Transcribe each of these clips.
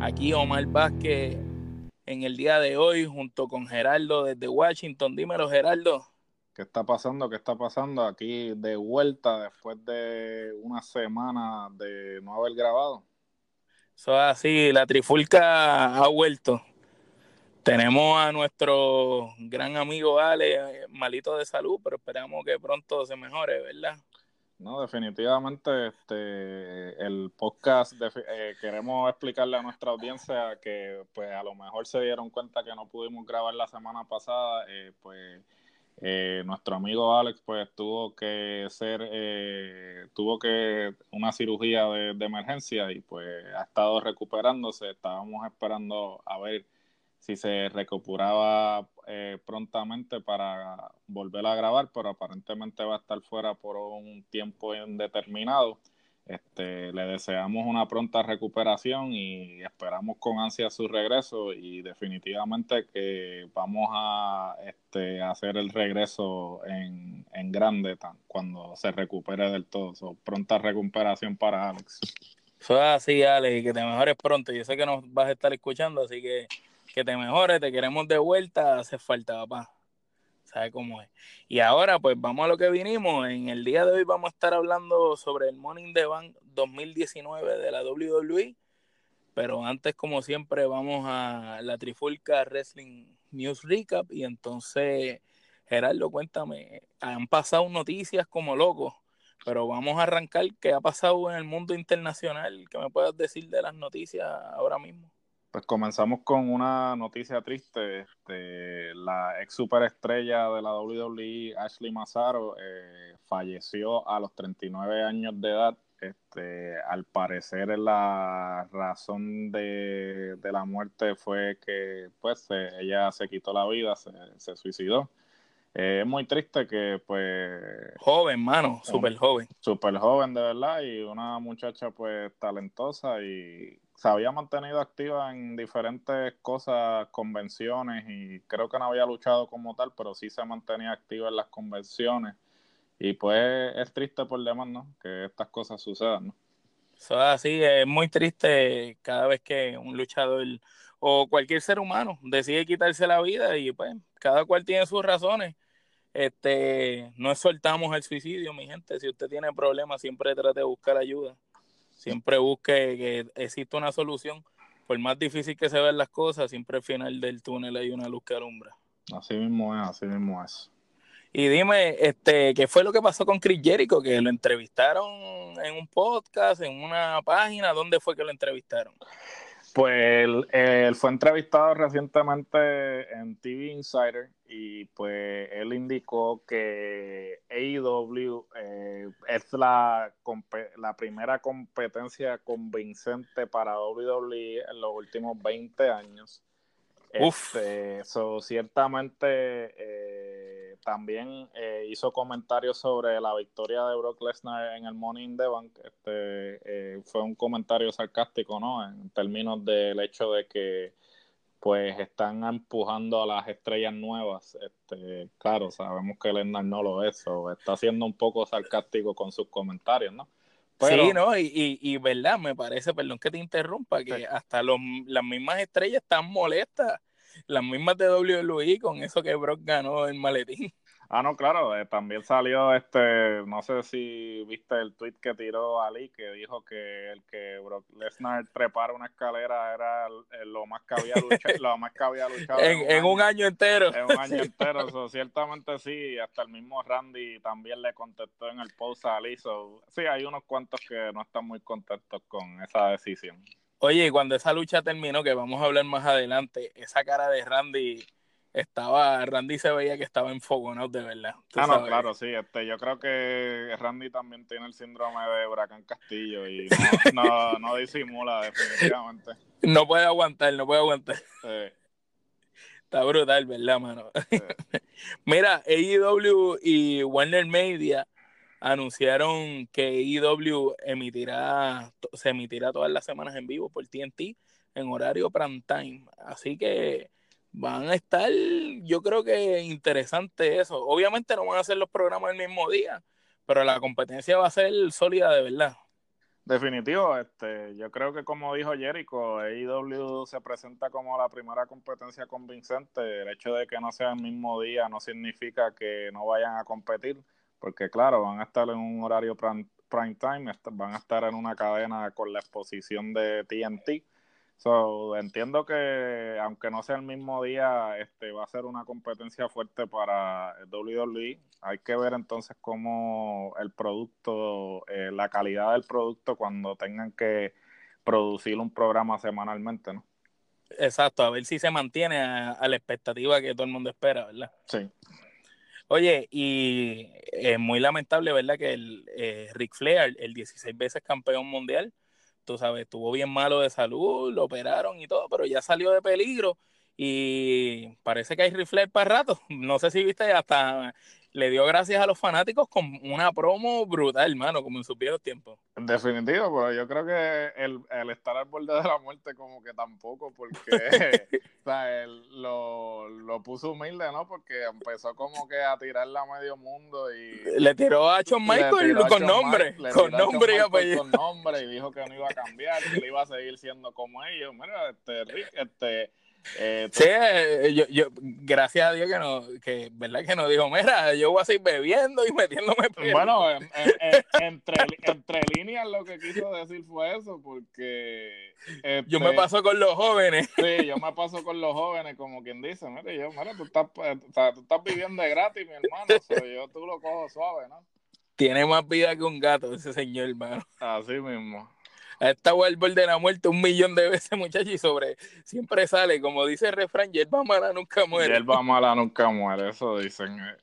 Aquí Omar Vázquez en el día de hoy junto con Geraldo desde Washington. Dímelo Geraldo. ¿Qué está pasando? ¿Qué está pasando? Aquí de vuelta después de una semana de no haber grabado. Eso es así, la trifulca ha vuelto. Tenemos a nuestro gran amigo Ale, malito de salud, pero esperamos que pronto se mejore, ¿verdad? No, definitivamente este, el podcast eh, queremos explicarle a nuestra audiencia que pues a lo mejor se dieron cuenta que no pudimos grabar la semana pasada, eh, pues eh, nuestro amigo Alex pues tuvo que ser, tuvo que una cirugía de, de emergencia y pues ha estado recuperándose, estábamos esperando a ver si se recuperaba eh, prontamente para volver a grabar, pero aparentemente va a estar fuera por un tiempo indeterminado. Este, le deseamos una pronta recuperación y esperamos con ansia su regreso y definitivamente que vamos a este, hacer el regreso en, en grande cuando se recupere del todo. pronta recuperación para Alex. Eso es así, Alex, y que te mejores pronto. Yo sé que nos vas a estar escuchando, así que que te mejores, te queremos de vuelta, hace falta, papá. ¿Sabes cómo es? Y ahora, pues vamos a lo que vinimos. En el día de hoy vamos a estar hablando sobre el Morning the Bank 2019 de la WWE. Pero antes, como siempre, vamos a la Trifulca Wrestling News Recap. Y entonces, Gerardo, cuéntame, han pasado noticias como locos, pero vamos a arrancar qué ha pasado en el mundo internacional. ¿Qué me puedas decir de las noticias ahora mismo? Pues comenzamos con una noticia triste. Este, la ex superestrella de la WWE, Ashley Massaro, eh, falleció a los 39 años de edad. Este, al parecer la razón de, la muerte fue que pues ella se quitó la vida, se, suicidó. Eh, es muy triste que pues... Joven, mano, súper joven. Súper joven, de verdad, y una muchacha pues talentosa y se había mantenido activa en diferentes cosas, convenciones, y creo que no había luchado como tal, pero sí se mantenía activa en las convenciones. Y pues es triste por demás, ¿no? Que estas cosas sucedan, ¿no? Eso es así, es muy triste cada vez que un luchador o cualquier ser humano decide quitarse la vida y pues cada cual tiene sus razones. Este, no soltamos el suicidio, mi gente. Si usted tiene problemas, siempre trate de buscar ayuda siempre busque que exista una solución. Por más difícil que se vean las cosas, siempre al final del túnel hay una luz que alumbra. Así mismo es, así mismo es. Y dime, este, ¿qué fue lo que pasó con Chris Jericho? Que lo entrevistaron en un podcast, en una página, ¿dónde fue que lo entrevistaron? Pues él, fue entrevistado recientemente en TV Insider y pues él indicó que AEW eh, es la, la primera competencia convincente para WWE en los últimos 20 años. Uf. Este, ciertamente eh, también eh, hizo comentarios sobre la victoria de Brock Lesnar en el Money in the Bank. Este, eh, fue un comentario sarcástico, ¿no? En términos del hecho de que pues están empujando a las estrellas nuevas. Este, claro, sabemos que Lesnar no lo es, o está siendo un poco sarcástico con sus comentarios, ¿no? sí, ¿no? Y, y, verdad, me parece, perdón que te interrumpa, que hasta los, las mismas estrellas están molestas las mismas de WWE con eso que Brock ganó en maletín. Ah, no, claro, eh, también salió este, no sé si viste el tweet que tiró Ali, que dijo que el que Brock Lesnar trepara una escalera era lo más que había luchado, lo más que había luchado en, un, año, entero. En un año entero, ciertamente sí, hasta el mismo Randy también le contestó en el post a Ali, sí, hay unos cuantos que no están muy contentos con esa decisión. Oye, y cuando esa lucha terminó, que vamos a hablar más adelante, esa cara de Randy estaba, Randy se veía que estaba enfogonado de verdad. Ah, no, claro, sí. Este, yo creo que Randy también tiene el síndrome de Huracán Castillo y no, no, disimula definitivamente. No puede aguantar, no puede aguantar. Está brutal, ¿verdad, mano? Mira, AEW y Warner Media anunciaron que AEW emitirá, se emitirá todas las semanas en vivo por TNT en horario prime time. Así que van a estar, yo creo que interesante eso. Obviamente no van a hacer los programas el mismo día, pero la competencia va a ser sólida de verdad. Definitivo, este, yo creo que como dijo Jericho, AEW se presenta como la primera competencia convincente. El hecho de que no sea el mismo día no significa que no vayan a competir, porque claro, van a estar en un horario prime, prime time, van a estar en una cadena con la exposición de TNT So, entiendo que aunque no sea el mismo día, este va a ser una competencia fuerte para el WWE. Hay que ver entonces cómo el producto, eh, la calidad del producto cuando tengan que producir un programa semanalmente, ¿no? Exacto, a ver si se mantiene a, la expectativa que todo el mundo espera, ¿verdad? Sí. Oye, y es muy lamentable, ¿verdad? Que el eh, Ric Flair, el 16 veces campeón mundial, tú sabes, estuvo bien malo de salud, lo operaron y todo, pero ya salió de peligro y parece que hay rifle para rato. No sé si viste, hasta le dio gracias a los fanáticos con una promo brutal, hermano, como en sus viejos tiempos. Definitivo, pero yo creo que el, estar al borde de la muerte como que tampoco, porque o sea, él lo, lo, puso humilde, ¿no? Porque empezó como que a tirarle a medio mundo y... Le tiró a John Michael con nombre, con nombre y apellido. Con nombre y dijo que no iba a cambiar, que le iba a seguir siendo como ellos. Mira, este, este eh, sí, eh, yo, yo, gracias a Dios que no, que, ¿verdad? Que no dijo, mira, yo voy a seguir bebiendo y metiéndome Bueno, entre, entre líneas lo que quiso decir fue eso, porque... yo me este, paso con los jóvenes. Sí, yo me paso con los jóvenes, como quien dice, mira, yo, mira, tú estás, o sea, tú estás viviendo de gratis, mi hermano, yo tú lo cojo suave, ¿no? Tiene más vida que un gato ese señor, hermano. Así mismo ha estado al borde de la muerte un millón de veces, muchachos, y sobre siempre sale, como dice el refrán, yerba mala nunca muere. Yerba mala nunca muere, eso dicen. Eh.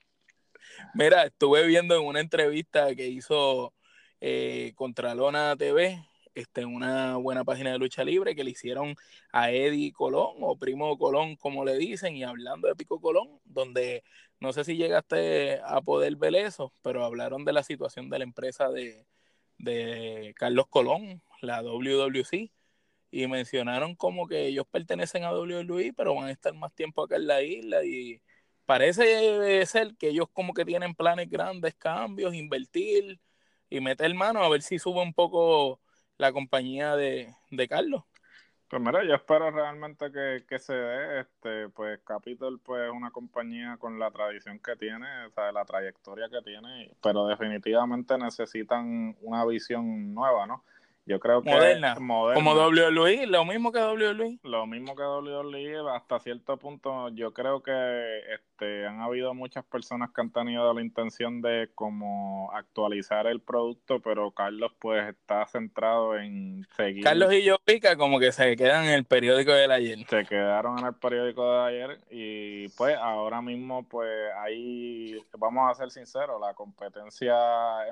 Mira, estuve viendo en una entrevista que hizo eh, Contralona TV, este, una buena página de lucha libre que le hicieron a Eddie Colón o Primo Colón, como le dicen, y hablando de Pico Colón, donde no sé si llegaste a poder ver eso, pero hablaron de la situación de la empresa de, de Carlos Colón, la WWC, y mencionaron como que ellos pertenecen a WWE, pero van a estar más tiempo acá en la isla y parece ser que ellos como que tienen planes grandes, cambios, invertir y meter mano a ver si sube un poco la compañía de, de Carlos. Pues mira, yo espero realmente que, se dé, este, pues Capitol pues es una compañía con la tradición que tiene, o sea, la trayectoria que tiene, pero definitivamente necesitan una visión nueva, ¿no? Yo creo que moderna, como WWE, lo mismo que WWE. Lo mismo que WWE, hasta cierto punto yo creo que este han habido muchas personas que han tenido la intención de como actualizar el producto, pero Carlos pues está centrado en seguir. Carlos y yo pica como que se quedan en el periódico del ayer. Se quedaron en el periódico de ayer y pues ahora mismo pues ahí vamos a ser sinceros, la competencia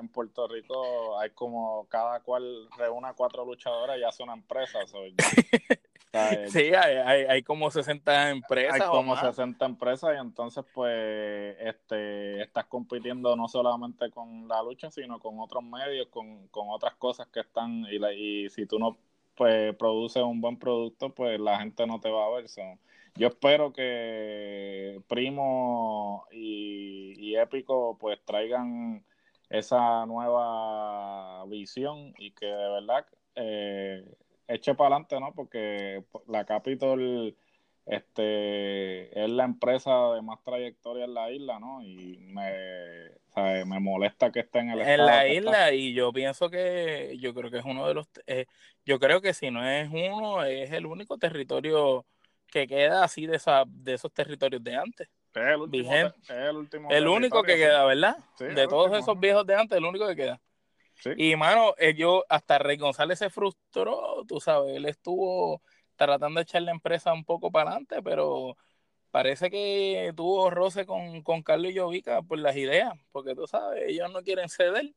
en Puerto Rico hay como cada cual reúne cuatro luchadoras ya son empresas. sí, hay, hay, como 60 empresas. Hay como 60 empresas y entonces pues este estás compitiendo no solamente con la lucha, sino con otros medios, con, otras cosas que están y, y si tú no pues produces un buen producto, pues la gente no te va a ver. yo espero que Primo y, y Épico pues traigan esa nueva visión y que de verdad eh, eche para adelante, ¿no? Porque la Capitol este, es la empresa de más trayectoria en la isla, ¿no? Y me, me molesta que esté en el En la isla y yo pienso que yo creo que es uno de los... Eh, yo creo que si no es uno, es el único territorio que queda así de, esa, de esos territorios de antes el último. el, último el único que queda, ¿verdad? de todos esos viejos de antes, el único que queda. Y, mano, ellos, hasta Rey González se frustró, tú sabes, él estuvo tratando de echar la empresa un poco para adelante, pero parece que tuvo roce con, con Carlos Llovica por las ideas, porque tú sabes, ellos no quieren ceder.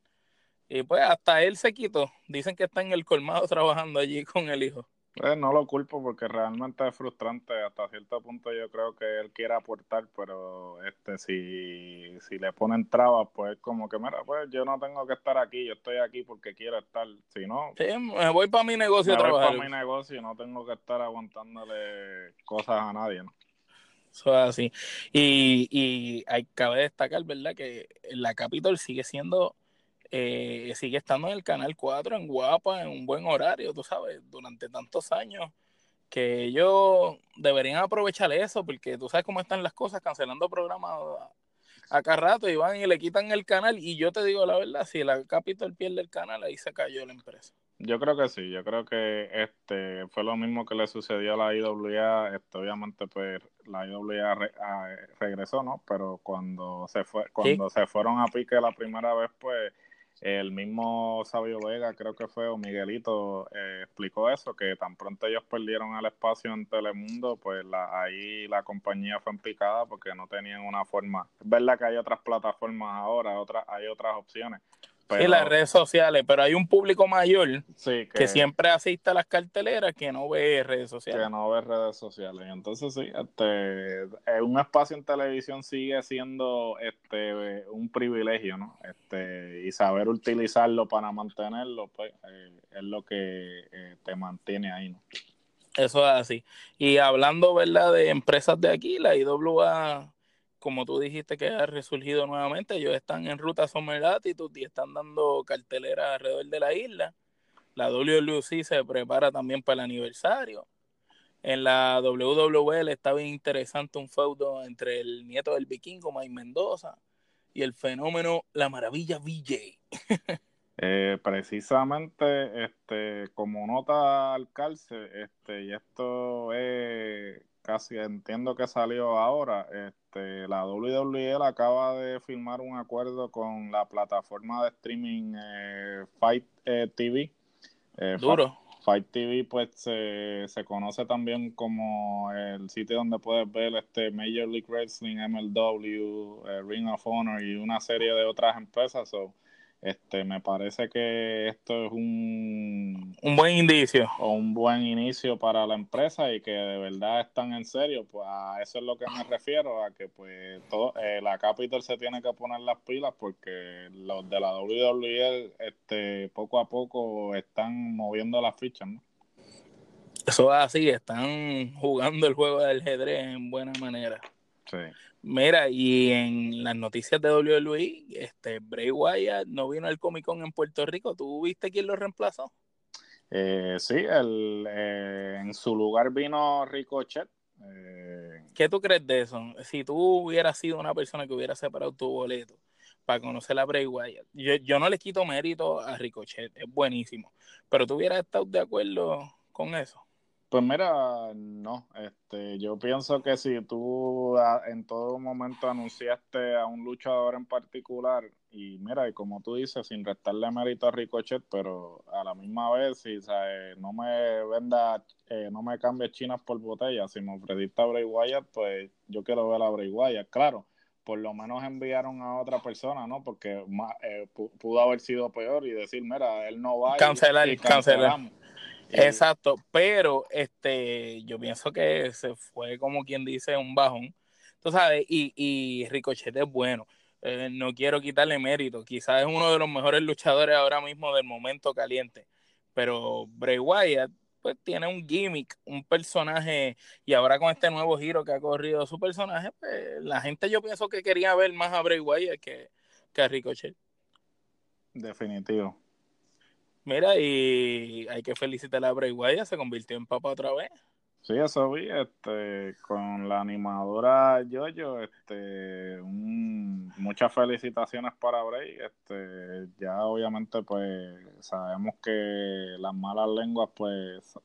Y pues hasta él se quitó. Dicen que está en el colmado trabajando allí con el hijo. Eh, no lo culpo porque realmente es frustrante. Hasta cierto punto yo creo que él quiere aportar, pero este si, si le ponen trabas, pues como que, mira, pues yo no tengo que estar aquí, yo estoy aquí porque quiero estar. Si no, sí, me voy para mi negocio me a trabajar. Voy para mi negocio y no tengo que estar aguantándole cosas a nadie, ¿no? Eso es así. Y, y hay, cabe destacar, ¿verdad? Que la Capitol sigue siendo eh, sigue estando en el canal 4 en guapa, en un buen horario, tú sabes, durante tantos años, que ellos deberían aprovechar eso, porque tú sabes cómo están las cosas, cancelando programas acá rato y van y le quitan el canal. Y yo te digo la verdad, si la Capitol pierde el canal, ahí se cayó la empresa. Yo creo que sí, yo creo que este fue lo mismo que le sucedió a la IWA, este, obviamente pues la IWA regresó, ¿no? Pero cuando se fue, cuando se fueron a pique la primera vez, pues el mismo Sabio Vega, creo que fue, o Miguelito, eh, explicó eso, que tan pronto ellos perdieron el espacio en Telemundo, pues la, ahí la compañía fue en picada porque no tenían una forma. Es verdad que hay otras plataformas ahora, otras, hay otras opciones, y las redes sociales, pero hay un público mayor que, siempre asiste a las carteleras que no ve redes sociales. Que no ve redes sociales. Entonces sí, este, eh, un espacio en televisión sigue siendo este un privilegio, ¿no? Este, y saber utilizarlo para mantenerlo, pues eh, es lo que eh, te mantiene ahí, ¿no? Eso es así. Y hablando, ¿verdad? De empresas de aquí, la IWA como tú dijiste que ha resurgido nuevamente, ellos están en ruta Summer Latitude y están dando cartelera alrededor de la isla. La WLC se prepara también para el aniversario. En la WWL está bien interesante un feudo entre el nieto del vikingo, Mike Mendoza, y el fenómeno La Maravilla VJ. Eh, precisamente, este, como nota al calce, este, y esto es casi entiendo que salió ahora, este, la WWE acaba de firmar un acuerdo con la plataforma de streaming eh, Fight eh, TV. Eh, Duro. Fight, TV pues se, se, conoce también como el sitio donde puedes ver este Major League Wrestling, MLW, Ring of Honor y una serie de otras empresas. So, este, me parece que esto es un, un buen indicio. O un buen inicio para la empresa y que de verdad están en serio. Pues a eso es lo que me refiero, a que pues todo, eh, la Capital se tiene que poner las pilas porque los de la WWE este, poco a poco están moviendo las fichas, ¿no? Eso es así, están jugando el juego del ajedrez en buena manera. Sí. Mira, y en las noticias de WWE, este Bray Wyatt no vino al Comic Con en Puerto Rico. ¿Tú viste quién lo reemplazó? Eh, sí, el, eh, en su lugar vino Ricochet. Eh. ¿Qué tú crees de eso? Si tú hubieras sido una persona que hubiera separado tu boleto para conocer a Bray Wyatt, yo, yo no le quito mérito a Ricochet, es buenísimo, pero tú hubieras estado de acuerdo con eso. Pues mira, no, este, yo pienso que si tú en todo momento anunciaste a un luchador en particular, y mira, y como tú dices, sin restarle mérito a Ricochet, pero a la misma vez, si no me venda, eh, no me cambie chinas por botella, si me ofreciste a Bray Wyatt, pues yo quiero ver a Bray Wyatt, claro, por lo menos enviaron a otra persona, ¿no? Porque eh, pudo haber sido peor y decir, mira, él no va. Cancelar, y cancelar. Exacto, pero este, yo pienso que se fue como quien dice un bajón, tú sabes, y, y Ricochet es bueno. Eh, no quiero quitarle mérito, quizás es uno de los mejores luchadores ahora mismo del momento caliente, pero Bray Wyatt pues tiene un gimmick, un personaje, y ahora con este nuevo giro que ha corrido su personaje, pues la gente yo pienso que quería ver más a Bray Wyatt que, que a Ricochet. Definitivo. Mira, y hay que felicitar a Bray Wyatt, se convirtió en papá otra vez. Sí, eso vi, este, con la animadora Jojo, este, muchas felicitaciones para Bray, este, ya obviamente pues sabemos que las malas lenguas pues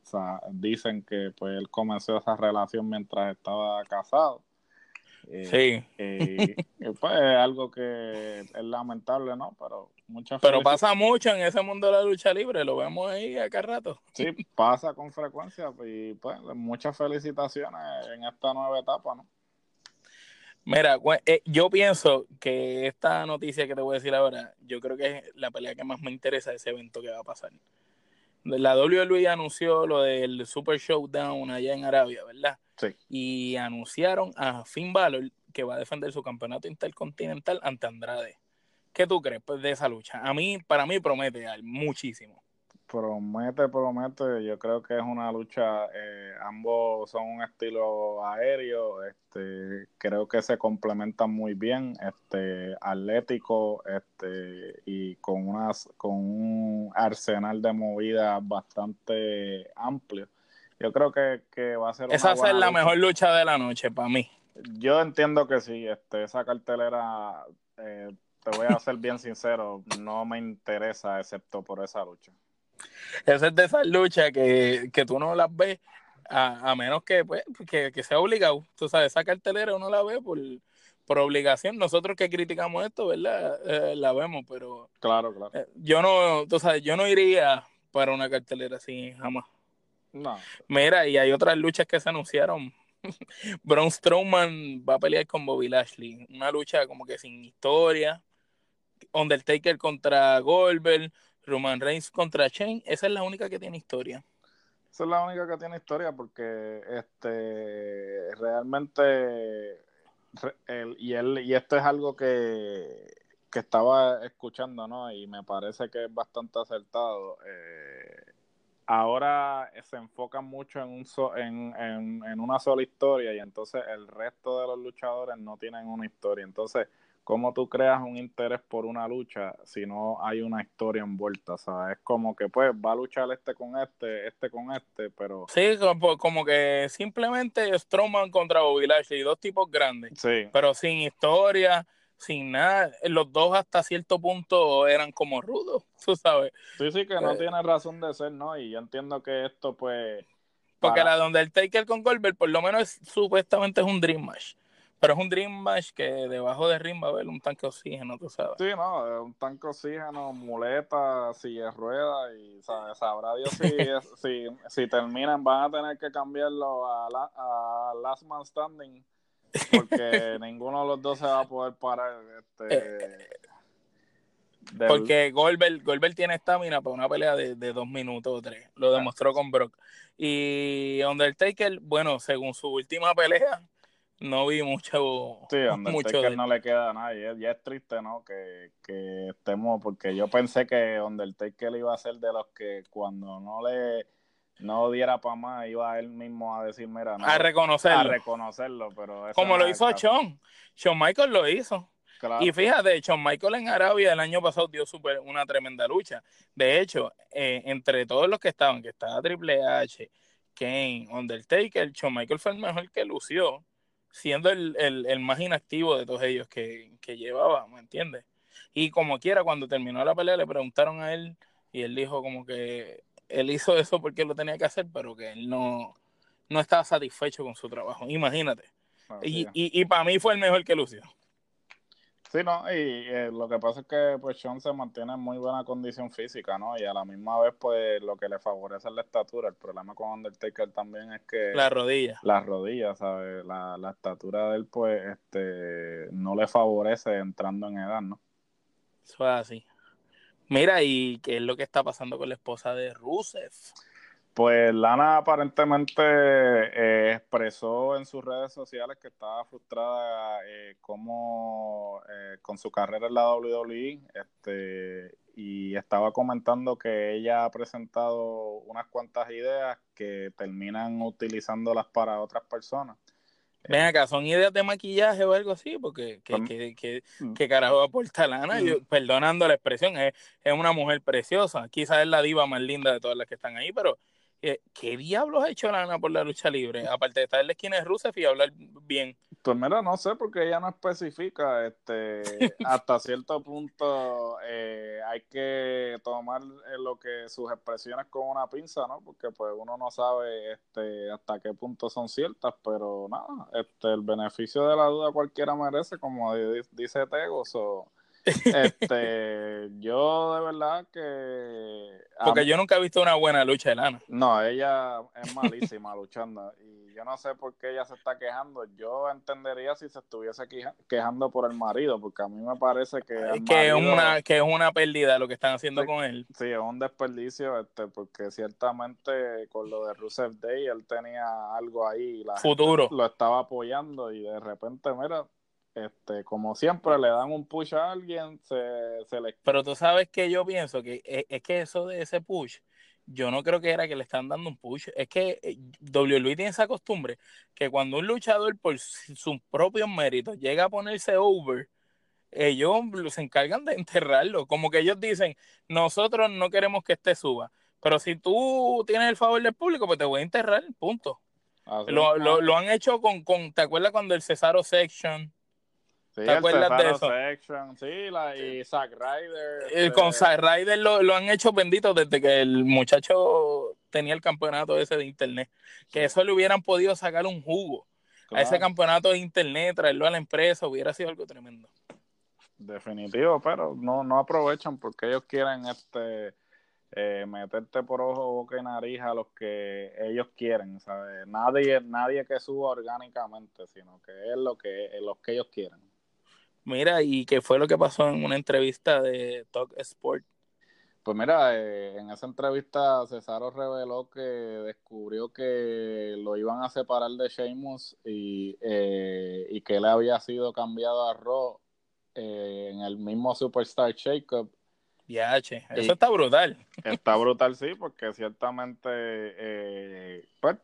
dicen que pues él comenzó esa relación mientras estaba casado. Eh, sí. Eh, pues es algo que es lamentable, ¿no? Pero pero pasa mucho en ese mundo de la lucha libre, lo vemos ahí acá rato. Sí, pasa con frecuencia y pues muchas felicitaciones en esta nueva etapa, ¿no? Mira, eh, yo pienso que esta noticia que te voy a decir ahora, yo creo que es la pelea que más me interesa de ese evento que va a pasar. La WWE anunció lo del Super Showdown allá en Arabia, ¿verdad? Sí. Y anunciaron a Finn Balor que va a defender su campeonato intercontinental ante Andrade. ¿Qué tú crees pues, de esa lucha? A mí, para mí promete muchísimo. Promete, promete. Yo creo que es una lucha. Eh, ambos son un estilo aéreo. Este, creo que se complementan muy bien. Este, atlético, este, y con unas, con un arsenal de movidas bastante amplio. Yo creo que, va a ser. Esa va a ser la mejor lucha de la noche para mí. Yo entiendo que sí. Este, esa cartelera. Eh, te voy a ser bien sincero, no me interesa excepto por esa lucha. Esa es de esas luchas que, tú no las ves a, menos que, pues, que, sea obligado. Tú sabes, esa cartelera uno la ve por, por obligación. Nosotros que criticamos esto, ¿verdad? Eh, la vemos, pero... Claro, claro. Eh, yo no, tú sabes, yo no iría para una cartelera así jamás. No. Mira, y hay otras luchas que se anunciaron. Braun Strowman va a pelear con Bobby Lashley. Una lucha como que sin historia. Undertaker contra Goldberg, Roman Reigns contra Shane, esa es la única que tiene historia. Esa es la única que tiene historia porque este realmente y él y esto es algo que, que estaba escuchando, ¿no? Y me parece que es bastante acertado. Eh, ahora se enfoca mucho en, un en, en, en, una sola historia y entonces el resto de los luchadores no tienen una historia. Entonces, ¿cómo tú creas un interés por una lucha si no hay una historia envuelta? O es como que pues va a luchar este con este, este con este, pero... Sí, como, que simplemente Strowman contra Bobby Lashley, dos tipos grandes, sí. pero sin historia, sin nada. Los dos hasta cierto punto eran como rudos, tú sabes. Sí, sí, que no eh. tiene razón de ser, ¿no? Y yo entiendo que esto pues... Porque la donde el Taker con Goldberg por lo menos supuestamente es un Dream Match. Pero es un Dream Match que debajo de ring va a haber un tanque de oxígeno, tú sabes. Sí, no, un tanque de oxígeno, muleta, silla de ruedas y ¿sabes? sabrá Dios si, si, si, terminan, van a tener que cambiarlo a, a Last Man Standing porque ninguno de los dos se va a poder parar. Este, eh, Porque Goldberg, Goldberg tiene estamina para una pelea de, de, dos minutos o tres. Lo demostró con Brock. Y Undertaker, bueno, según su última pelea, no vi mucho. Sí, Undertaker no le queda a nadie. Ya es triste, ¿no? Que, que estemos, porque yo pensé que Undertaker iba a ser de los que cuando no le no diera para más, iba él mismo a decir, mira, a reconocerlo. A reconocerlo, pero. Como lo hizo Sean. Shawn Michael lo hizo. Y fíjate, Shawn Michael en Arabia el año pasado dio super, una tremenda lucha. De hecho, eh, entre todos los que estaban, que estaba Triple H, Kane, Undertaker, Shawn Michael fue el mejor que lució siendo el, el, más inactivo de todos ellos que, que llevaba, ¿me entiendes? Y como quiera, cuando terminó la pelea, le preguntaron a él y él dijo como que él hizo eso porque lo tenía que hacer, pero que él no, no estaba satisfecho con su trabajo. Imagínate. y, y, y para mí fue el mejor que lució. Sí, no, y eh, lo que pasa es que pues Sean se mantiene en muy buena condición física, ¿no? Y a la misma vez, pues lo que le favorece es la estatura. El problema con Undertaker también es que... La rodilla. Las rodillas, ¿sabes? La, la estatura de él, pues, este, no le favorece entrando en edad, ¿no? Eso es así. Mira, ¿y qué es lo que está pasando con la esposa de Rusev? Pues Lana aparentemente eh, expresó en sus redes sociales que estaba frustrada eh, como eh, con su carrera en la WWE este, y estaba comentando que ella ha presentado unas cuantas ideas que terminan utilizándolas para otras personas. Ven acá, ¿son ideas de maquillaje o algo así? Porque, ¿qué, qué, qué, mm. qué carajo aporta Lana? Yo, mm. perdonando la expresión, es, es una mujer preciosa. Quizás es la diva más linda de todas las que están ahí, pero ¿Qué diablos ha hecho Lana por la lucha libre? Aparte de estar en la esquina de Rusev y hablar bien. Pues mira, no sé, porque ella no especifica. este Hasta cierto punto eh, hay que tomar eh, lo que sus expresiones con una pinza, ¿no? Porque pues uno no sabe este hasta qué punto son ciertas, pero nada, este el beneficio de la duda cualquiera merece, como dice Tego. Este, yo de verdad que... Porque yo nunca he visto una buena lucha de Lana. No, ella es malísima luchando. Y yo no sé por qué ella se está quejando. Yo entendería si se estuviese quejando por el marido, porque a mí me parece que... que, es una, que es una pérdida lo que están haciendo con él. Sí, es un desperdicio, este, porque ciertamente con lo de Rusev Day, él tenía algo ahí. La Futuro. Lo estaba apoyando y de repente, mira, este, como siempre le dan un push a alguien, se, se le... Pero tú sabes que yo pienso que e, es, que eso de ese push, yo no creo que era que le están dando un push, es que eh, WWE tiene esa costumbre que cuando un luchador por sus propios méritos llega a ponerse over, ellos se encargan de enterrarlo, como que ellos dicen, nosotros no queremos que este suba, pero si tú tienes el favor del público, pues te voy a enterrar, punto. Lo, lo, lo, han hecho con, con, ¿te acuerdas cuando el Cesaro Section? Sí, ¿Te acuerdas de eso? Section, sí, la, y Zack Ryder. Este... Con Zack Ryder lo, lo, han hecho bendito desde que el muchacho tenía el campeonato ese de internet. Que eso le hubieran podido sacar un jugo. A ese campeonato de internet, traerlo a la empresa, hubiera sido algo tremendo. Definitivo, pero no, no aprovechan porque ellos quieren este eh, meterte por ojo, boca y nariz a los que ellos quieren, ¿sabes? Nadie, nadie que suba orgánicamente, sino que es lo que, es los que ellos quieren. Mira, ¿y qué fue lo que pasó en una entrevista de Talk Sport? Pues mira, eh, en esa entrevista Cesaro reveló que descubrió que lo iban a separar de Sheamus y, eh, y que él había sido cambiado a Raw eh, en el mismo Superstar Shakeup. Ya, che, eso está brutal. Está brutal, sí, porque ciertamente, pues,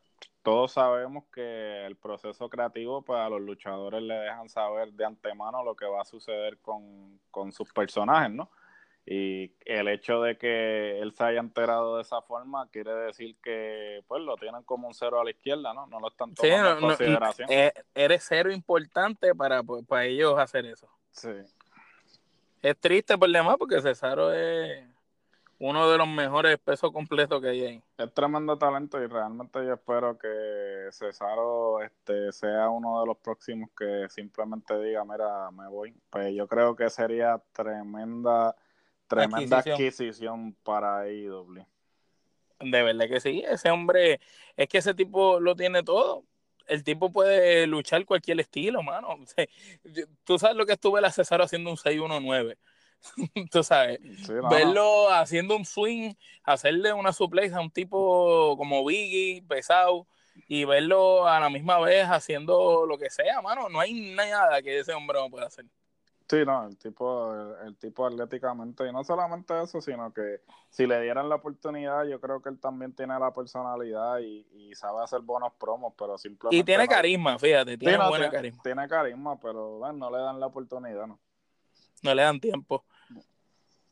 todos sabemos que el proceso creativo, pues a los luchadores le dejan saber de antemano lo que va a suceder con, sus personajes, ¿no? Y el hecho de que él se haya enterado de esa forma quiere decir que pues lo tienen como un cero a la izquierda, ¿no? No lo están tomando en consideración. Eh, eres cero importante para, pues, para ellos hacer eso. Sí. Es triste por demás porque Cesaro es uno de los mejores pesos completos que hay ahí. Es tremendo talento y realmente yo espero que Cesaro este, sea uno de los próximos que simplemente diga, mira, me voy. Pues yo creo que sería tremenda, tremenda adquisición, para IW. De verdad que sí, ese hombre, es que ese tipo lo tiene todo. El tipo puede luchar cualquier estilo, mano. Tú sabes lo que estuve la Cesaro haciendo un 6-1-9 tú sabes, verlo haciendo un swing, hacerle una suplex a un tipo como Biggie, pesado, y verlo a la misma vez haciendo lo que sea, mano, no hay nada que ese hombre no pueda hacer. Sí, no, el tipo, el, tipo atléticamente, y no solamente eso, sino que si le dieran la oportunidad, yo creo que él también tiene la personalidad y, sabe hacer buenos promos, pero simplemente... Y tiene carisma, fíjate, tiene buena carisma. Tiene carisma, pero bueno, no le dan la oportunidad, ¿no? No le dan tiempo.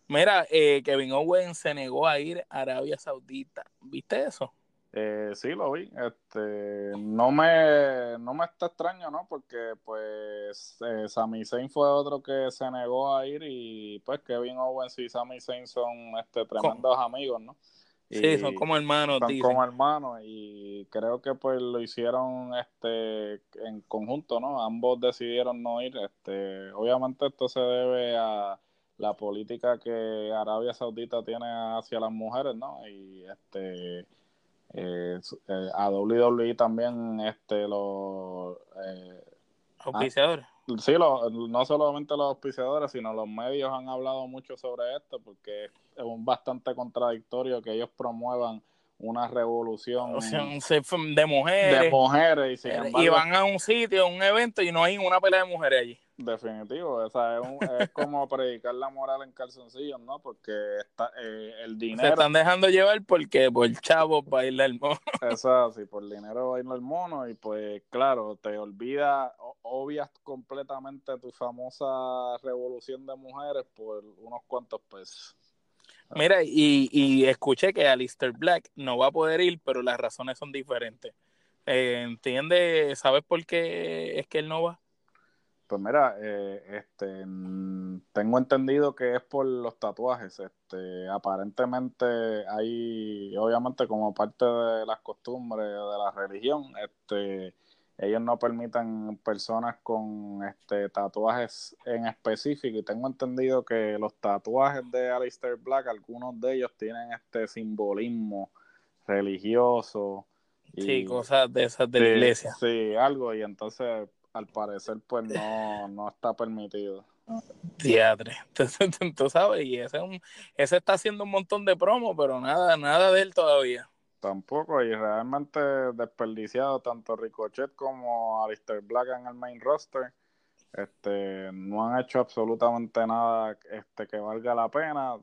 Mira, eh, Kevin Owens se negó a ir a Arabia Saudita. ¿Viste eso? Eh, sí, lo vi. Este, no me, no me está extraño, ¿no? Porque, pues, eh, Sami Zayn fue otro que se negó a ir y, pues, Kevin Owens y Sami Zayn son este, tremendos amigos, ¿no? Sí, son como hermanos. Son como hermanos y creo que, pues, lo hicieron este, en conjunto, ¿no? Ambos decidieron no ir. Este, obviamente esto se debe a la política que Arabia Saudita tiene hacia las mujeres, ¿no? Y este eh, eh a WWE también este los eh, auspiciadores. Sí, no solamente los auspiciadores, sino los medios han hablado mucho sobre esto porque es bastante contradictorio que ellos promuevan una revolución de mujeres. De mujeres y, y van a un sitio, a un evento y no hay una pelea de mujeres allí. Definitivo, o sea, es, como predicar la moral en calzoncillos, ¿no? Porque está, eh, el dinero... Se están dejando llevar porque por chavo baila el mono. Eso sí, por dinero baila el mono y pues claro, te olvida, obvias completamente tu famosa revolución de mujeres por unos cuantos pesos. Mira, y, y escuché que Alistair Black no va a poder ir, pero las razones son diferentes. Eh, ¿Entiende? ¿Sabes por qué es que él no va? Pues mira, eh, este, tengo entendido que es por los tatuajes. Este, aparentemente hay, obviamente como parte de las costumbres de la religión, este, ellos no permiten personas con este tatuajes en específico y tengo entendido que los tatuajes de Alistair Black, algunos de ellos tienen este simbolismo religioso. sí, cosas de esas de la iglesia. Sí, algo y entonces al parecer pues no, no está permitido. Teatre. Entonces, tú sabes, y ese, ese está haciendo un montón de promo, pero nada, nada de él todavía. Tampoco, y realmente desperdiciado tanto Ricochet como Alistair Black en el main roster. Este, no han hecho absolutamente nada este, que valga la pena.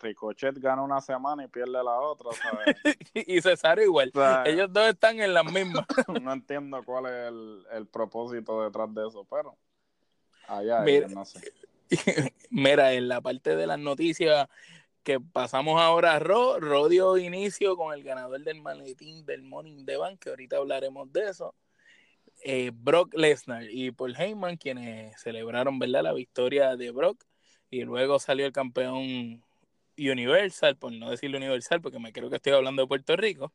Ricochet gana una semana y pierde la otra. y Cesaro igual. Ellos dos están en las mismas. no entiendo cuál es el, el propósito detrás de eso, pero allá mira, no sé. mira, en la parte de las noticias que pasamos ahora a Ro, Ro dio inicio con el ganador del maletín del Morning the Bank, que ahorita hablaremos de eso. Eh, Brock Lesnar y Paul Heyman, quienes celebraron ¿verdad? la victoria de Brock, y luego salió el campeón Universal, por no decirlo Universal, porque me creo que estoy hablando de Puerto Rico,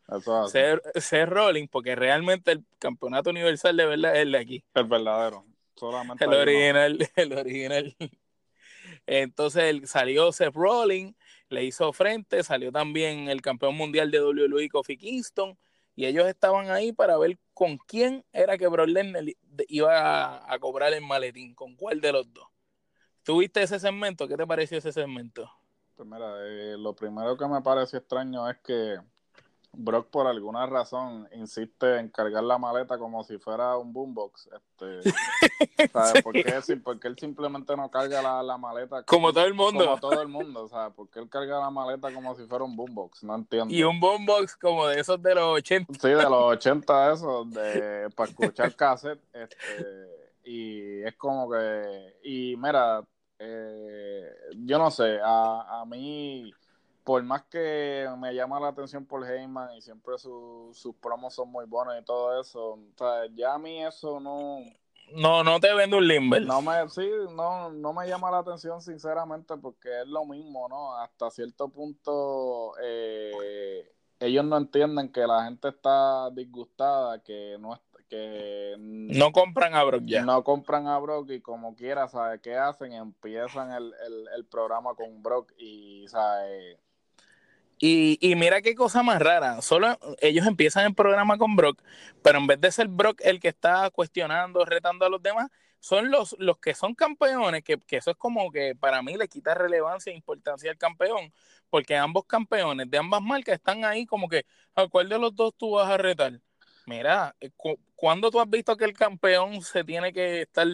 ser Rolling, porque realmente el campeonato Universal de verdad es el de aquí. El verdadero, solamente el original, el original. Entonces salió Seth Rollins, le hizo frente, salió también el campeón mundial de WWE Kofi Kingston, y ellos estaban ahí para ver con quién era que Brock Lesnar iba a, cobrar el maletín, con cuál de los dos. ¿Tuviste ese segmento? ¿Qué te pareció ese segmento? Pues mira, eh, lo primero que me pareció extraño es que Brock por alguna razón insiste en cargar la maleta como si fuera un boombox. Este, ¿sabes? ¿Por, qué? porque él simplemente no carga la, maleta como, todo el mundo. Como todo el mundo, ¿sabes? Porque él carga la maleta como si fuera un boombox, no entiendo. Y un boombox como de esos de los 80. Sí, de los 80 esos, de, para escuchar cassette. Este, y es como que, y mira, eh, yo no sé, a, a mí por más que me llama la atención por Heyman y siempre sus promos son muy buenos y todo eso, o sea, ya a mí eso no... No, no te vende un limber. No me, sí, no, no me llama la atención sinceramente porque es lo mismo, ¿no? Hasta cierto punto eh, ellos no entienden que la gente está disgustada, que no que no compran a Brock ya. No compran a Brock y como quiera, ¿sabes qué hacen? Empiezan el, el, el programa con Brock y, ¿sabes? Y, y, mira qué cosa más rara. Solo ellos empiezan el programa con Brock, pero en vez de ser Brock el que está cuestionando, retando a los demás, son los, los que son campeones, que, que eso es como que para mí le quita relevancia e importancia al campeón, porque ambos campeones de ambas marcas están ahí como que, ¿a cuál de los dos tú vas a retar? Mira, eh, ¿cuándo tú has visto que el campeón se tiene que estar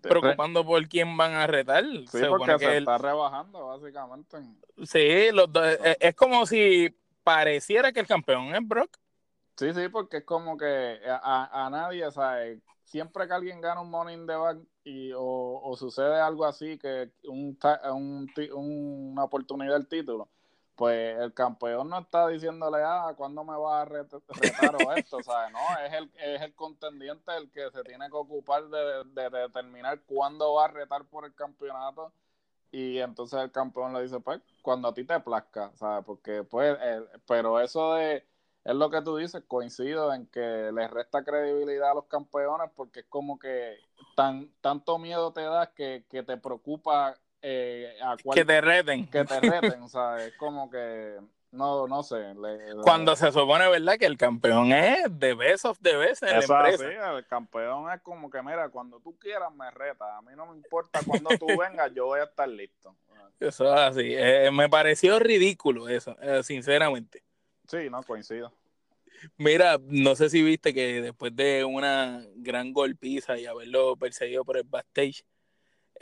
preocupando por quién van a retar? Sí, porque se está rebajando, básicamente. Sí, los eh, es como si pareciera que el campeón es Brock. Sí, sí, porque es como que a, nadie, ¿sabes? Siempre que alguien gana un Money in the Bank y, o, sucede algo así, que un, un, una oportunidad del título, pues el campeón no está diciéndole, ah, ¿cuándo me va a retar o esto? ¿sabes? No, es el, es el contendiente el que se tiene que ocupar de, determinar cuándo va a retar por el campeonato y entonces el campeón le dice, pues, cuando a ti te plazca, ¿sabes? Porque, pues, pero eso de, es lo que tú dices, coincido en que les resta credibilidad a los campeones porque es como que tan tanto miedo te da que, que te preocupa eh, que te reten. Que te reten, o sea, es como que, no, no sé. Cuando se supone, ¿verdad? Que el campeón es de best of the best en Eso la empresa. el campeón es como que, mira, cuando tú quieras me reta, a mí no me importa cuando tú vengas, yo voy a estar listo. Eso es así, eh, me pareció ridículo eso, eh, sinceramente. Sí, no, coincido. Mira, no sé si viste que después de una gran golpiza y haberlo perseguido por el backstage,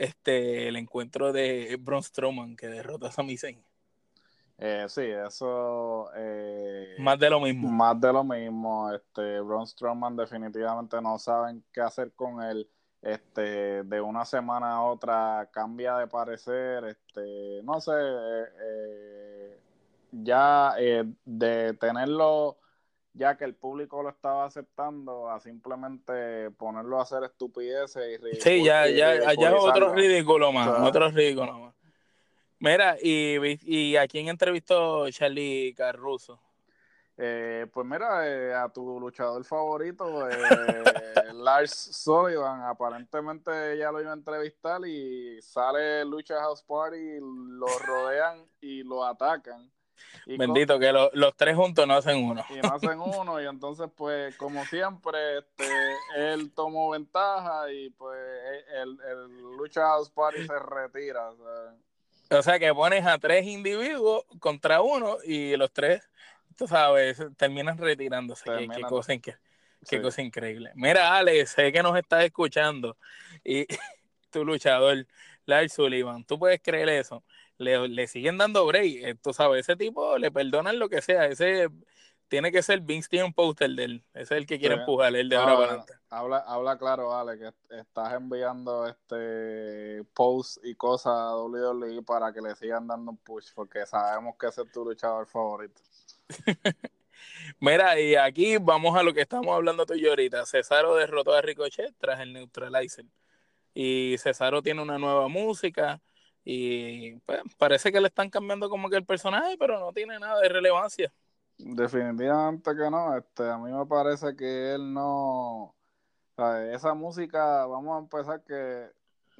este, el encuentro de Braun Strowman que derrota a Sami Zayn. Eh, sí, eso. Eh, más de lo mismo. Más de lo mismo. Este, Braun Strowman definitivamente no saben qué hacer con él. Este, de una semana a otra cambia de parecer. Este, no sé. Eh, ya de tenerlo ya que el público lo estaba aceptando a simplemente ponerlo a hacer estupideces y ridículos. Sí, ya, ya, allá otro ridículo más, otro ridículo más. Mira, y, y a quién entrevistó Charlie Carruso? Eh, pues mira, eh, a tu luchador favorito, eh, Lars Sullivan, aparentemente ya lo iba a entrevistar y sale Lucha House Party, lo rodean y lo atacan. Bendito, que los tres juntos no hacen uno. Y no hacen uno, y entonces, pues, como siempre, este, él tomó ventaja y, pues, el, el Lucha House Party se retira. O sea, que pones a tres individuos contra uno y los tres tú sabes, terminan retirándose. Qué, cosa, qué cosa increíble. Mira, Ale, sé que nos estás escuchando y tu luchador, Lars Sullivan, tú puedes creer eso. Le, siguen dando break. Eh, tú sabes, ese tipo le perdonan lo que sea. Ese tiene que ser Vince tiene un póster de él. Ese es el que quiere empujar, el de ahora para adelante. Habla, habla claro, Ale, que estás enviando este posts y cosas a WWE para que le sigan dando un push, porque sabemos que ese es tu luchador favorito. Mira, y aquí vamos a lo que estamos hablando tú y yo ahorita. Cesaro derrotó a Ricochet tras el Neutralizer. Y Cesaro tiene una nueva música. Y pues, parece que le están cambiando como que el personaje, pero no tiene nada de relevancia. Definitivamente que no. Este, a mí me parece que él no. esa música, vamos a empezar que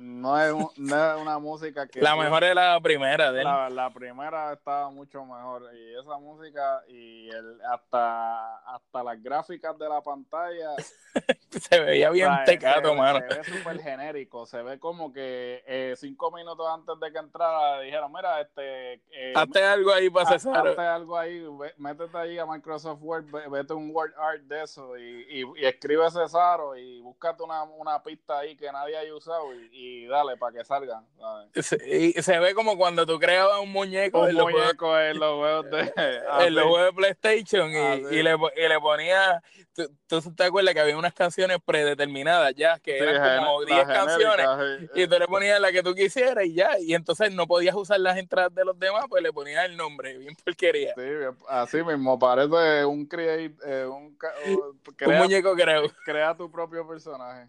no es, una música que... La mejor es la primera de La, primera estaba mucho mejor. Y esa música y el, hasta, hasta las gráficas de la pantalla... se veía bien tecato, mano. Se ve súper genérico. Se ve como que eh, cinco minutos antes de que entrara dijeron, mira, este... Eh, hazte algo ahí para César. Hazte algo ahí, métete ahí a Microsoft Word, vete un Word Art de eso y, y, escribe Cesaro y búscate una, una pista ahí que nadie haya usado y y dale para que salgan. Se, y se ve como cuando tú creabas un muñeco, un en, muñeco en los juegos de, en los juegos de PlayStation y, y, le, y le ponía, tú, te acuerdas que había unas canciones predeterminadas ya, que eran como 10 canciones y tú le ponías la que tú quisieras y ya, y entonces no podías usar las entradas de los demás, pues le ponías el nombre, bien porquería. Sí, así mismo, parece un create, eh, un, un muñeco creo. Crea tu propio personaje.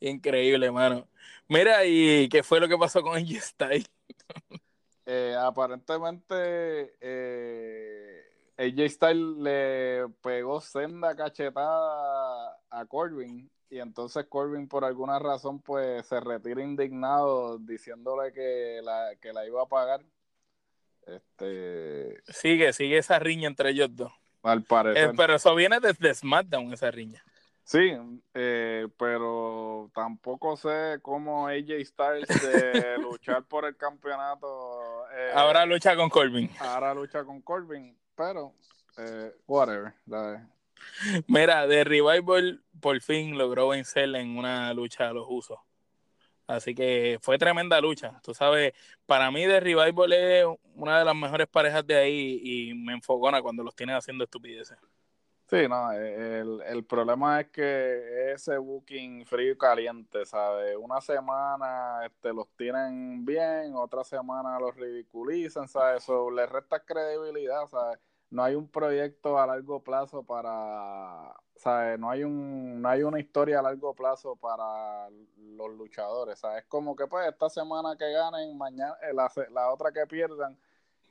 Increíble, mano. Mira, ¿y qué fue lo que pasó con AJ Styles? Eh, aparentemente, eh, AJ Styles le pegó senda cachetada a Corbin y entonces Corbin por alguna razón pues se retira indignado diciéndole que la, que la iba a pagar. Este... Sigue, sigue esa riña entre ellos dos. Al parecer. Eh, pero eso viene desde SmackDown, esa riña. Sí, eh, pero tampoco sé cómo AJ Styles de luchar por el campeonato. Eh, ahora lucha con Corbin. Ahora lucha con Corbin, pero eh, whatever. Mira, The Revival por fin logró vencer en una lucha a los usos. Así que fue tremenda lucha. Tú sabes, para mí The Revival es una de las mejores parejas de ahí y me enfocona cuando los tienen haciendo estupideces. Sí, no, el, el, problema es que ese booking frío y caliente, ¿sabes? Una semana este, los tienen bien, otra semana los ridiculizan, ¿sabes? Eso les resta credibilidad, ¿sabes? No hay un proyecto a largo plazo para, ¿sabes? No hay, un, no hay una historia a largo plazo para los luchadores, ¿sabes? Es como que pues esta semana que ganen, mañana, eh, la, la otra que pierdan,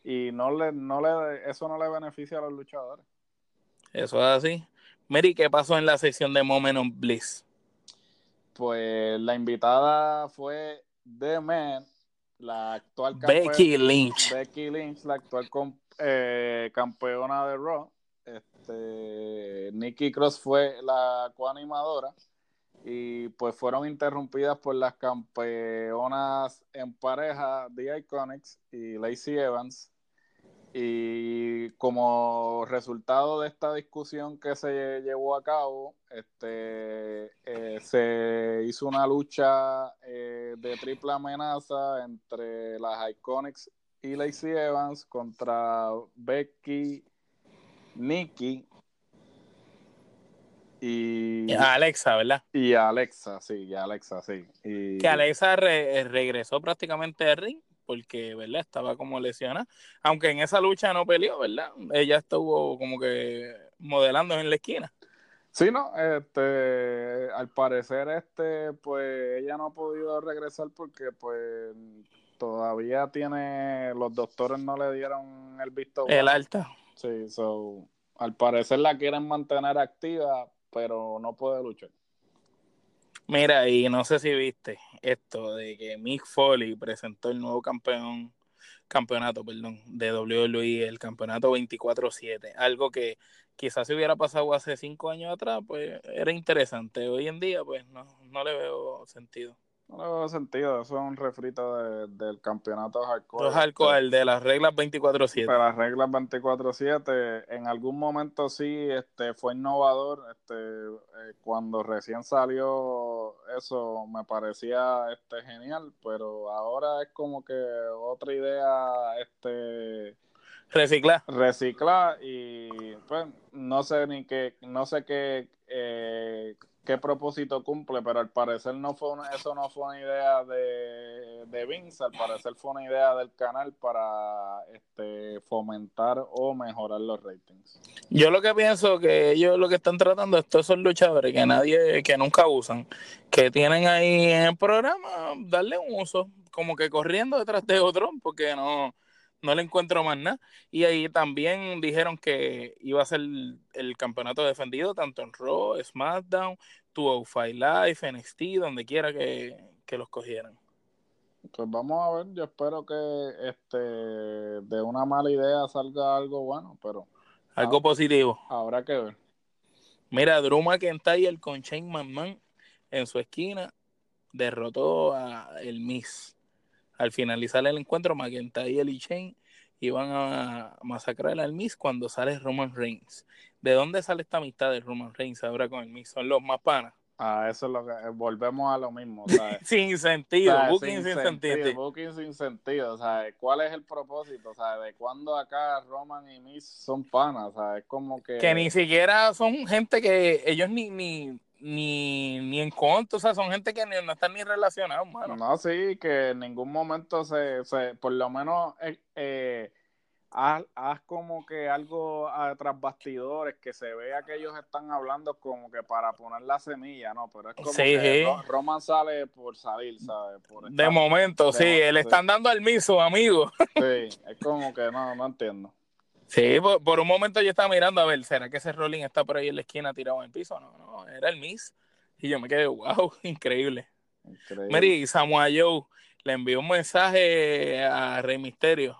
y no le, no le, eso no le beneficia a los luchadores. Eso es así. Mary, ¿qué pasó en la sesión de Moment of Bliss? Pues la invitada fue The Man, la actual Becky Lynch. Becky Lynch, la actual eh, campeona de Raw. Este, Nikki Cross fue la coanimadora y pues fueron interrumpidas por las campeonas en pareja The Iconics y Lacey Evans y como resultado de esta discusión que se llevó a cabo, este, eh, se hizo una lucha eh, de triple amenaza entre las Iconics y Lacey Evans contra Becky, Nikki y, Alexa, ¿verdad? Y Alexa, sí, y Alexa, sí. Y, que Alexa regresó prácticamente de ring porque, ¿verdad? Estaba como lesionada. Aunque en esa lucha no peleó, ¿verdad? Ella estuvo como que modelando en la esquina. Sí, no, este, al parecer, este, pues ella no ha podido regresar porque, pues, todavía tiene, los doctores no le dieron el visto. El alta. Sí, so, al parecer la quieren mantener activa, pero no puede luchar. Mira, y no sé si viste esto de que Mick Foley presentó el nuevo campeón, campeonato, perdón, de WWE, el campeonato 24-7, algo que quizás si hubiera pasado hace cinco años atrás, pues era interesante. Hoy en día, pues no, no le veo sentido. No le veo sentido, eso es un refrito de, del campeonato hardcore. Los hardcore, el de las reglas 24-7. De las reglas 24-7, en algún momento sí este, fue innovador. Este, eh, cuando recién salió eso me parecía este, genial, pero ahora es como que otra idea este, reciclar reciclar y pues no sé ni qué no sé qué eh, qué propósito cumple pero al parecer no fue una, eso no fue una idea de, de Vince al parecer fue una idea del canal para este fomentar o mejorar los ratings. Yo lo que pienso que ellos lo que están tratando es todos esos luchadores que nadie que nunca usan que tienen ahí en el programa darle un uso como que corriendo detrás de otro porque no no le encuentro más nada. Y ahí también dijeron que iba a ser el, campeonato defendido tanto en Raw, SmackDown, 205 Live, NXT, donde quiera que, los cogieran. Pues vamos a ver, yo espero que este de una mala idea salga algo bueno, pero algo positivo. Habrá que ver. Mira, Drew McIntyre con Shane McMahon en su esquina derrotó a el Miss al finalizar el encuentro, McIntyre y Shane iban a masacrar al Miss cuando sale Roman Reigns. ¿De dónde sale esta amistad de Roman Reigns ahora con el Miss? ¿Son los más panas? Ah, eso es lo que eh, volvemos a lo mismo. sin sentido, booking sin, sentido, Booking sin sentido, ¿cuál es el propósito? sea, ¿De cuándo acá Roman y Miss son panas? sea, Es como que. Que ni siquiera son gente que ellos ni, ni ni, ni en contra, o sea, son gente que no están ni relacionados, mano. No, sí, que en ningún momento se, se por lo menos, eh, eh haz, como que algo tras bastidores, que se vea que ellos están hablando como que para poner la semilla, ¿no? Pero es como que Roman sale por salir, ¿sabes? de momento, sí, le están dando al miso, amigo. Sí, es como que no, no entiendo. Sí, por, un momento yo estaba mirando a ver, ¿será que ese Rolling está por ahí en la esquina tirado en el piso? No, no, era el Miss. Y yo me quedé, wow, increíble. increíble. Mary, Samoa Joe le envió un mensaje a Rey Misterio.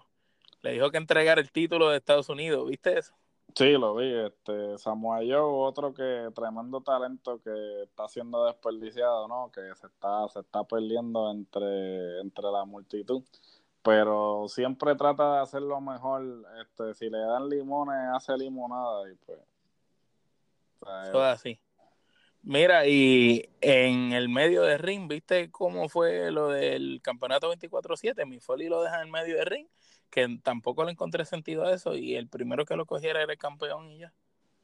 Le dijo que entregara el título de Estados Unidos, ¿viste eso? Sí, lo vi. Este, Samoa Joe, otro que tremendo talento que está siendo desperdiciado, ¿no? Que se está, se está perdiendo entre, entre la multitud pero siempre trata de hacerlo mejor. Este, si le dan limones, hace limonada y pues. Todo así. Mira, y en el medio de ring, ¿viste cómo fue lo del campeonato 24-7? Mi Foley lo deja en el medio de ring, que tampoco le encontré sentido a eso, y el primero que lo cogiera era el campeón y ya.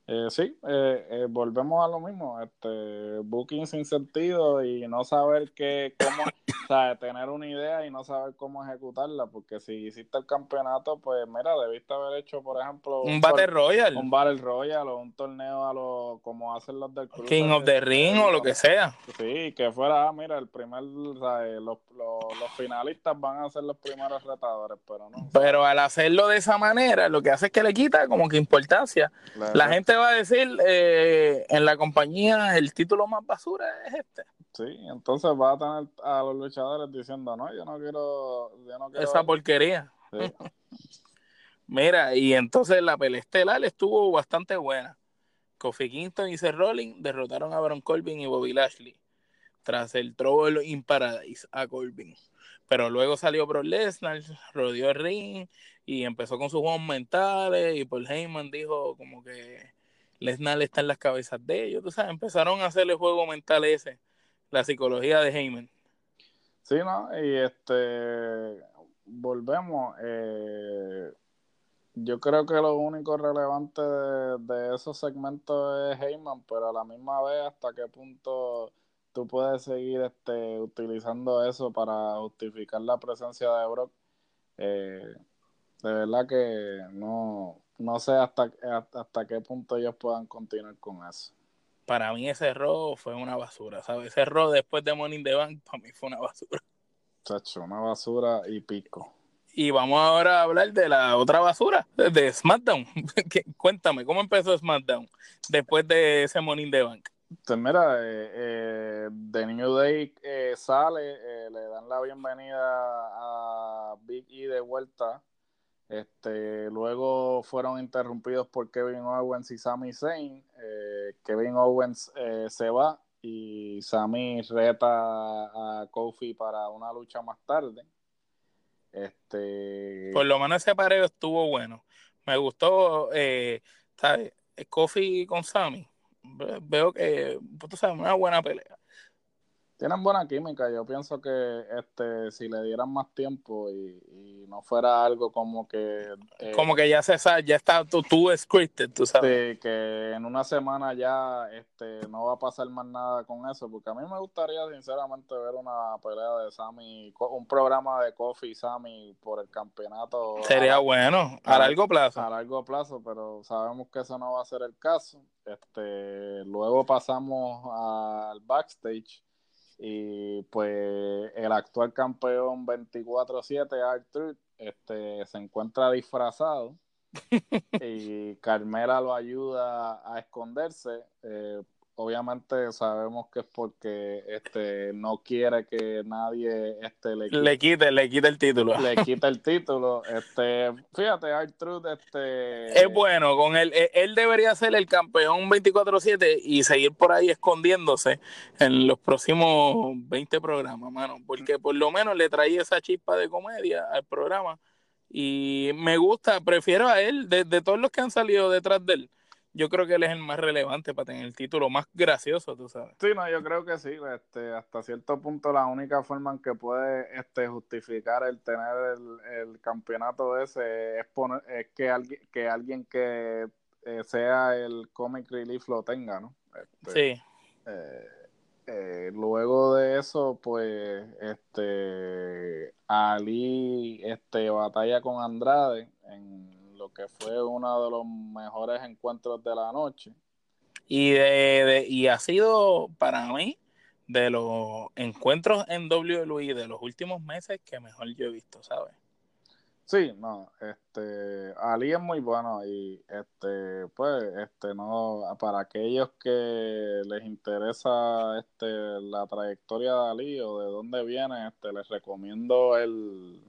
Eh, sí, eh, eh, volvemos a lo mismo, este booking sin sentido y no saber qué, cómo, o sea, tener una idea y no saber cómo ejecutarla, porque si hiciste el campeonato, pues mira, debiste haber hecho, por ejemplo, un, Battle Royal, un Battle Royal o un torneo a lo como hacen los del Cruz, King of the Ring o lo que sea. Sí, que fuera, ah, mira, el primer, o sea, los, los, finalistas van a ser los primeros retadores, pero no. Pero al hacerlo de esa manera, lo que hace es que le quita como que importancia. La gente va a decir eh, en la compañía el título más basura es este. Sí, entonces va a tener a los luchadores diciendo, no, yo no quiero... Esa porquería. Mira, y entonces la pelea estelar estuvo bastante buena. Kofi Kingston y Seth Rollins derrotaron a Baron Corbin y Bobby Lashley tras el Trouble in Paradise a Corbin. Pero luego salió Brock Lesnar, rodeó el ring y empezó con sus juegos mentales y Paul Heyman dijo como que Lesnar está en las cabezas de ellos, tú sabes, empezaron a hacerle juego mental ese, la psicología de Heyman. Sí, ¿no? Y este, volvemos, eh, yo creo que lo único relevante de, esos segmentos es Heyman, pero a la misma vez hasta qué punto tú puedes seguir este, utilizando eso para justificar la presencia de Brock. Eh, de verdad que no, no sé hasta, hasta qué punto ellos puedan continuar con eso. Para mí ese error fue una basura, ¿sabes? Ese error después de in the Bank para mí fue una basura. Chacho, una basura y pico. Y vamos ahora a hablar de la otra basura, de SmackDown. Cuéntame, ¿cómo empezó SmackDown después de ese Morning de Bank? Pues mira, eh, eh, The New Day eh, sale, eh, le dan la bienvenida a Big E de vuelta. Este, luego fueron interrumpidos por Kevin Owens y Sami Zayn. Eh, Kevin Owens eh, se va y Sami reta a Kofi para una lucha más tarde. Este, Por lo menos ese pareo estuvo bueno. Me gustó, eh. Kofi con Sami. Veo que, tú sabes, una buena pelea. Tienen buena química. Yo pienso que este, si le dieran más tiempo y, y no fuera algo como que. eh, Como que ya se sabe, ya está tú, tú scripted, tú sabes. Sí, que en una semana ya este, no va a pasar más nada con eso, porque a mí me gustaría sinceramente ver una pelea de Sammy, un programa de Kofi y Sammy por el campeonato Sería a, bueno, a a- largo plazo. a largo plazo, pero sabemos que eso no va a ser el caso. Este, luego pasamos al backstage y pues el actual campeón 24-7, R-Truth, este, se encuentra disfrazado y Carmela lo ayuda a esconderse. Eh, obviamente sabemos que es porque este, no quiere que nadie este, le, Le quite, le quite el título. le quite el título. Este, fíjate, R-Truth este, Es bueno, con él, él- él debería ser el campeón 24-7 y seguir por ahí escondiéndose en los próximos 20 programas, mano, porque por lo menos le traía esa chispa de comedia al programa y me gusta, prefiero a él, de, de todos los que han salido detrás de él, yo creo que él es el más relevante para tener el título más gracioso, tú sabes. Sí, no, yo creo que sí. Este, hasta cierto punto la única forma en que puede este, justificar el tener el, el campeonato ese es, poner, es que, alguien, que alguien que eh, sea el comic relief lo tenga, ¿no? Este, Sí, eh, eh, luego de eso, pues, este, Ali, este, batalla con Andrade en lo que fue uno de los mejores encuentros de la noche. y, de, de- y ha sido para mí de los encuentros en WWE de los últimos meses que mejor yo he visto, ¿sabes? Sí, no, este, Ali es muy bueno y este, pues, este, no, para aquellos que les interesa este, la trayectoria de Ali o de dónde viene, este, les recomiendo el,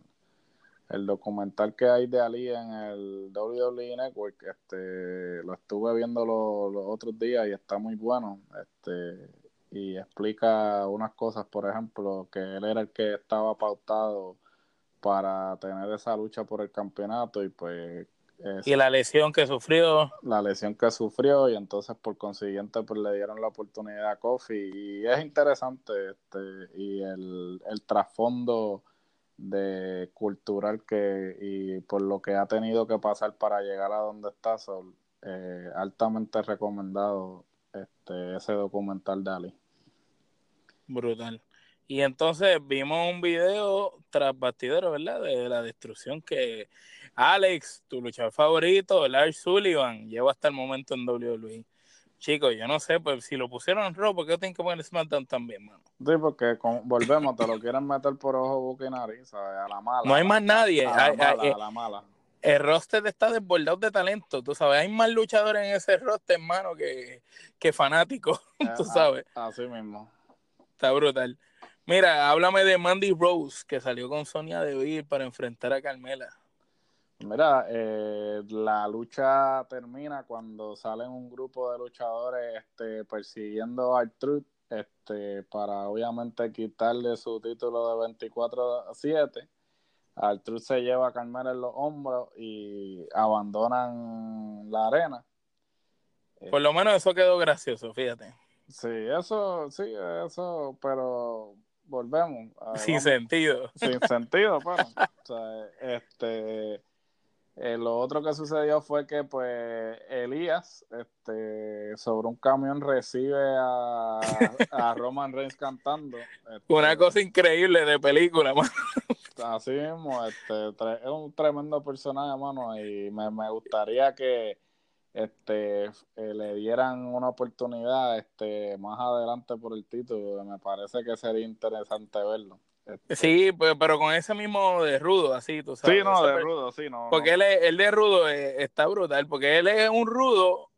el documental que hay de Ali en el WWE Network, este, lo estuve viendo los, los otros días y está muy bueno, este, y explica unas cosas, por ejemplo, que él era el que estaba pautado para tener esa lucha por el campeonato y pues es Y la lesión que sufrió, la lesión que sufrió y entonces por consiguiente pues le dieron la oportunidad a Kofi y es interesante este y el, el trasfondo de cultural que y por lo que ha tenido que pasar para llegar a donde está son eh, altamente recomendado este ese documental de Ali brutal. Y entonces vimos un video tras bastidero, ¿verdad? De la destrucción que Alex, tu luchador favorito, Lars Sullivan, lleva hasta el momento en WWE. Chicos, yo no sé, pues si lo pusieron en Raw, ¿por qué tienen que poner SmackDown también, mano? sí porque con- volvemos te lo quieren meter por ojo boca y nariz ¿sabes? a la mala No hay más nadie. a la mala, hay- a la mala. el roster está desbordado de talento, tú sabes. Hay más luchadores en ese roster, hermano, que, que fanáticos, tú Eh, sabes. así mismo Está brutal. Mira, háblame de Mandy Rose, que salió con Sonia Deville para enfrentar a Carmela. Mira, eh, la lucha termina cuando salen un grupo de luchadores este, persiguiendo a Truth este, para obviamente quitarle su título de 24 a 7. Truth se lleva a Carmela en los hombros y abandonan la arena. Por lo menos eso quedó gracioso, fíjate. Sí, eso, sí, eso, pero volvemos. a- Sin vamos- sentido. sin sentido, pero, o sea, este, eh, lo otro que sucedió fue que, pues, Elías, este, sobre un camión recibe a, a Roman Reigns cantando. este, Una cosa increíble de película, mano. Así mismo, este, es un tremendo personaje, mano, y me, me gustaría que este eh, le dieran una oportunidad este más adelante por el título me parece que sería interesante verlo Sí, pues, pero con ese mismo de rudo, así, tú sabes. sí, no, de rudo, sí, no. Porque no. él, es- el de rudo eh, está brutal, porque él es un rudo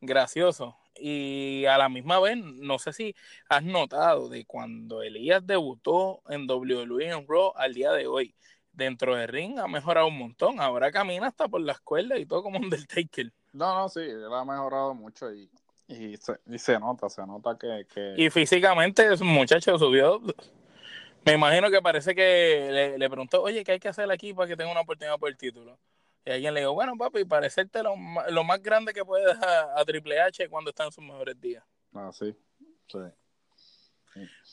gracioso. Y a la misma vez, no sé si has notado de cuando Elías debutó en WWE en Raw al día de hoy, dentro del ring ha mejorado un montón. Ahora camina hasta por la escuela y todo como Undertaker. No, no, sí, él ha mejorado mucho y, y, se, y se nota, se nota que, que Y físicamente, ese muchacho subió. Me imagino que parece que le, le preguntó, oye, ¿qué hay que hacer aquí para que tenga una oportunidad por el título? Y alguien le dijo, bueno, papi, parecerte lo, lo más grande que puedes a, a Triple H cuando está en sus mejores días. ah, sí, sí.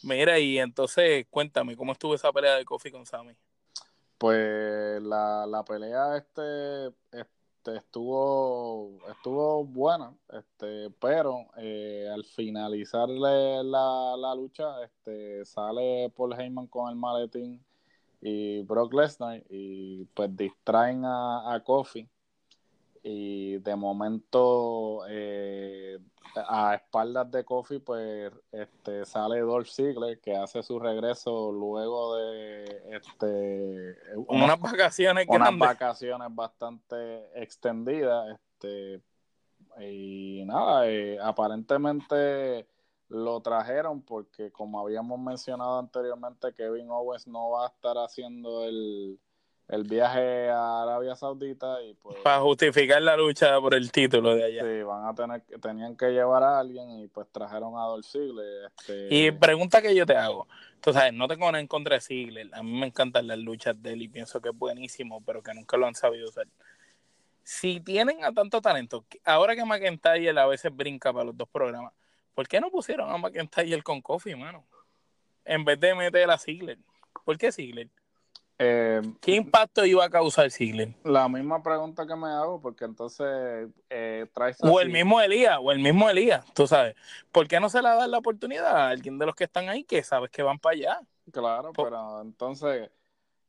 Mira, y entonces cuéntame, ¿cómo estuvo esa pelea de Kofi con Sammy? Pues la, la pelea este, este estuvo estuvo buena, este, pero eh, al finalizarle la, la lucha, este, sale Paul Heyman con el maletín y Brock Lesnar y pues distraen a, a Kofi y de momento eh, a espaldas de Kofi pues este sale Dolph Ziggler que hace su regreso luego de este Unas vacaciones unas grandes. vacaciones bastante extendidas este y nada eh, aparentemente lo trajeron porque como habíamos mencionado anteriormente Kevin Owens no va a estar haciendo el, el viaje a Arabia Saudita y pues Para justificar la lucha por el título de allá. sí, van a tener que- tenían que llevar a alguien y pues trajeron a Dolph Ziggler este Y pregunta que yo te hago. Tú sabes, no tengo nada en contra de Ziggler. A mí me encantan las luchas de él y pienso que es buenísimo, pero que nunca lo han sabido usar. Si tienen a tanto talento, ahora que McIntyre a veces brinca para los dos programas, ¿por qué no pusieron a McIntyre con Kofi, mano? En vez de meter a Ziggler. ¿Por qué Ziggler? Eh, ¿Qué impacto iba a causar Ziggler? la misma pregunta que me hago porque entonces eh, traes O el mismo Elías, o el mismo Elías, tú sabes. ¿Por qué no se le da la oportunidad a alguien de los que están ahí que sabes que van para allá? Claro, pero entonces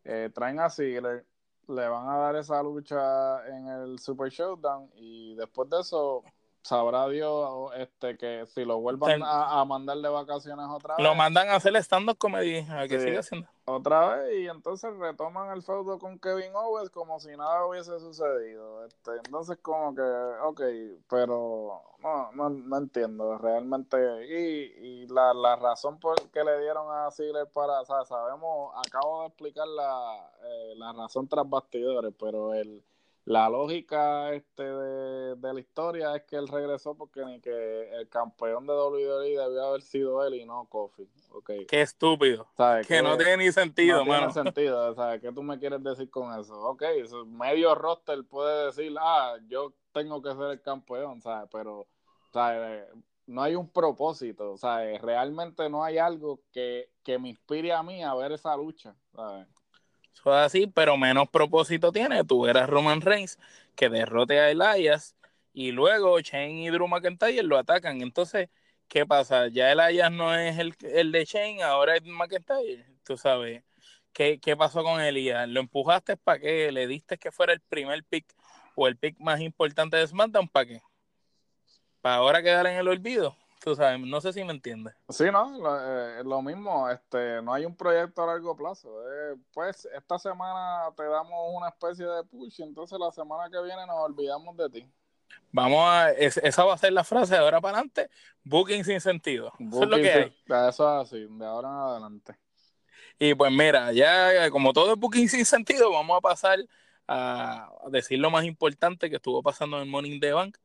eh, traen a Ziggler, le van a dar esa lucha en el Super Showdown y después de eso sabrá Dios este que si lo vuelvan a, a mandar de vacaciones otra vez, Lo mandan a hacer stand-up comedy, a que Sí. siga haciendo. Otra vez y entonces retoman el feudo con Kevin Owens como si nada hubiese sucedido. Este, entonces como que, ok, pero no, no, no entiendo realmente. Y, y la, la razón por que le dieron a Ziggler para, o sabemos, acabo de explicar la, eh, la razón tras bastidores, pero el la lógica este de, de la historia es que él regresó porque ni que el campeón de WWE debió haber sido él y no Kofi. Okay. Qué estúpido. ¿Sabes Que no tiene ni sentido, no tiene mano. sentido, ¿sabes? ¿Qué tú me quieres decir con eso? Ok, medio roster puede decir, ah, yo tengo que ser el campeón, ¿sabes? Pero, ¿sabes? No hay un propósito, ¿sabes? Realmente no hay algo que, que me inspire a mí a ver esa lucha, ¿sabes? Eso es así, pero menos propósito tiene. Tú eras Roman Reigns que derrote a Elias y luego Shane y Drew McIntyre lo atacan. Entonces, ¿qué pasa? Ya Elias no es el, el de Shane, ahora es McIntyre. Tú sabes. ¿Qué, qué pasó con Elias? ¿Lo empujaste para qué? ¿Le diste que fuera el primer pick o el pick más importante de SmackDown para qué? ¿Para ahora quedar en el olvido? Tú sabes, no sé si me entiendes. Sí, no, lo, eh, lo mismo, este, no hay un proyecto a largo plazo. eh, pues esta semana te damos una especie de push, entonces la semana que viene nos olvidamos de ti. Vamos a, es- esa va a ser la frase de ahora para adelante, booking sin sentido. Eso es lo que hay. Eso es así, de ahora en adelante. Y pues mira, ya como todo es booking sin sentido, vamos a pasar a decir lo más importante que estuvo pasando en el Morning the Bank.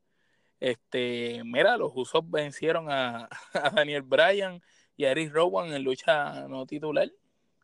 Este, mira, los Usos vencieron a, a Daniel Bryan y a Eric Rowan en lucha no titular.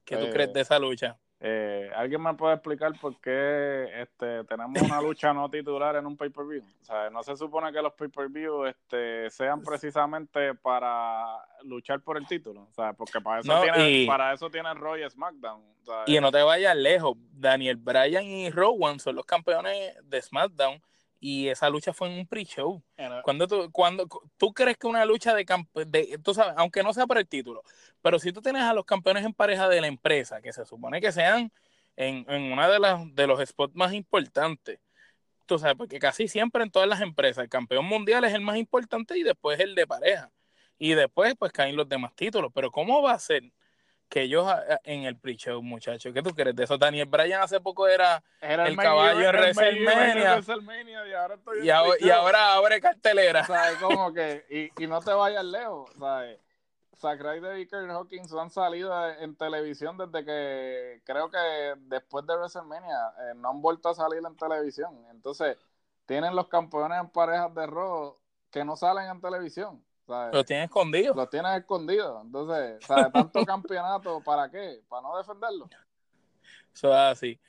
¿Qué tú Eh, crees de esa lucha? Eh, ¿Alguien me puede explicar por qué este, tenemos una lucha no titular en un pay-per-view? O sea, no se supone que los pay-per-view este, sean precisamente para luchar por el título. O sea, porque para eso, No, tiene, y- para eso tiene Roy SmackDown. O sea, Y no te vayas lejos, Daniel Bryan y Rowan son los campeones de SmackDown y esa lucha fue en un pre-show. Cuando tú, cuando tú crees que una lucha de, de tú sabes, aunque no sea por el título, pero si tú tienes a los campeones en pareja de la empresa, que se supone que sean en, en una de las de los spots más importantes, tú sabes, porque casi siempre en todas las empresas el campeón mundial es el más importante y después el de pareja. Y después pues caen los demás títulos. Pero ¿cómo va a ser que ellos ah, en el pre-show, muchachos. ¿Qué tú crees de eso? Daniel Bryan hace poco era, Era el caballo en WrestleMania. Y ahora estoy en y, ahora, y pre-show. ahora abre cartelera. ¿Sabes? Como que, y, y no te vayas lejos, ¿sabes? Zack Ryder y Hawkins han salido en televisión desde que, creo que después de WrestleMania, eh, no han vuelto a salir en televisión. Entonces, tienen los campeones en parejas de Raw que no salen en televisión, ¿sabes? Lo tiene escondido. Los tienen escondidos. Entonces, ¿sabes? Tanto campeonato, ¿para qué? ¿Para no defenderlo? Eso es así.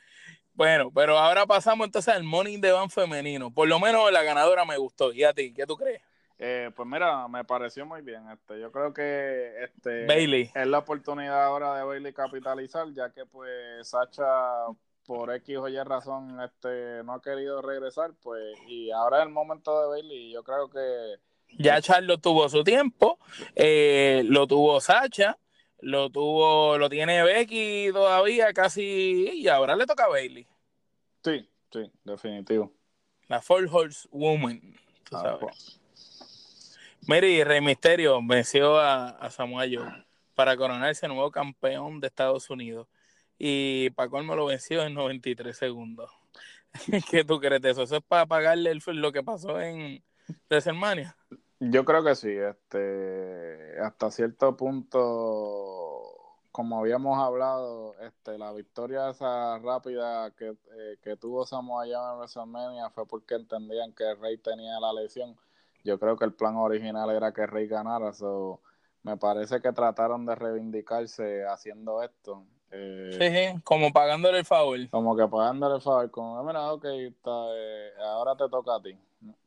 Bueno, pero ahora pasamos entonces al Morning de Van femenino. Por lo menos la ganadora me gustó. ¿Y a ti? ¿Qué tú crees? Eh, pues mira, me pareció muy bien. Este, yo creo que este Bailey. es la oportunidad ahora de Bailey capitalizar, ya que pues Sacha por X o Y razón este no ha querido regresar, pues y ahora es el momento de Bailey. y Yo creo que Ya Charlo tuvo su tiempo, eh, lo tuvo Sacha, lo tuvo, lo tiene Becky todavía casi, y ahora le toca a Bailey, sí, sí, definitivo. la Four Horse Woman. tú Ah, sabes. pues, Rey Misterio venció a, a Samoa Joe para coronarse nuevo campeón de Estados Unidos. Y Paco me lo venció en 93 segundos. ¿Qué tú crees de eso? ¿Eso es para pagarle el- lo que pasó en WrestleMania? Yo creo que sí, este, hasta cierto punto, como habíamos hablado, este, la victoria esa rápida que, eh, que tuvo Samoa Joe en WrestleMania fue porque entendían que Rey tenía la lesión. Yo creo que el plan original era que Rey ganara, so, me parece que trataron de reivindicarse haciendo esto. Eh, Sí, sí, como pagándole el favor. Como que pagándole el favor, como, mira, ok, está, eh, ahora te toca a ti.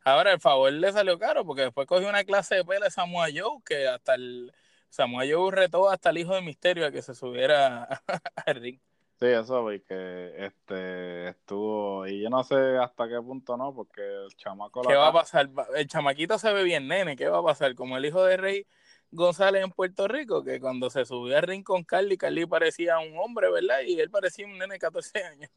Ahora el favor le salió caro porque después cogió una clase de pela de Samoa Joe que hasta el Samoa Joe retó hasta el hijo de Misterio a que se subiera al ring. Sí, eso vi que este estuvo, y yo no sé hasta qué punto no, porque el chamaco ¿Qué la- va a pasar? El chamaquito se ve bien nene, ¿qué va a pasar? Como el hijo de Rey González en Puerto Rico, que cuando se subió al ring con Carly, Carly parecía un hombre, ¿verdad? Y él parecía un nene de 14 años.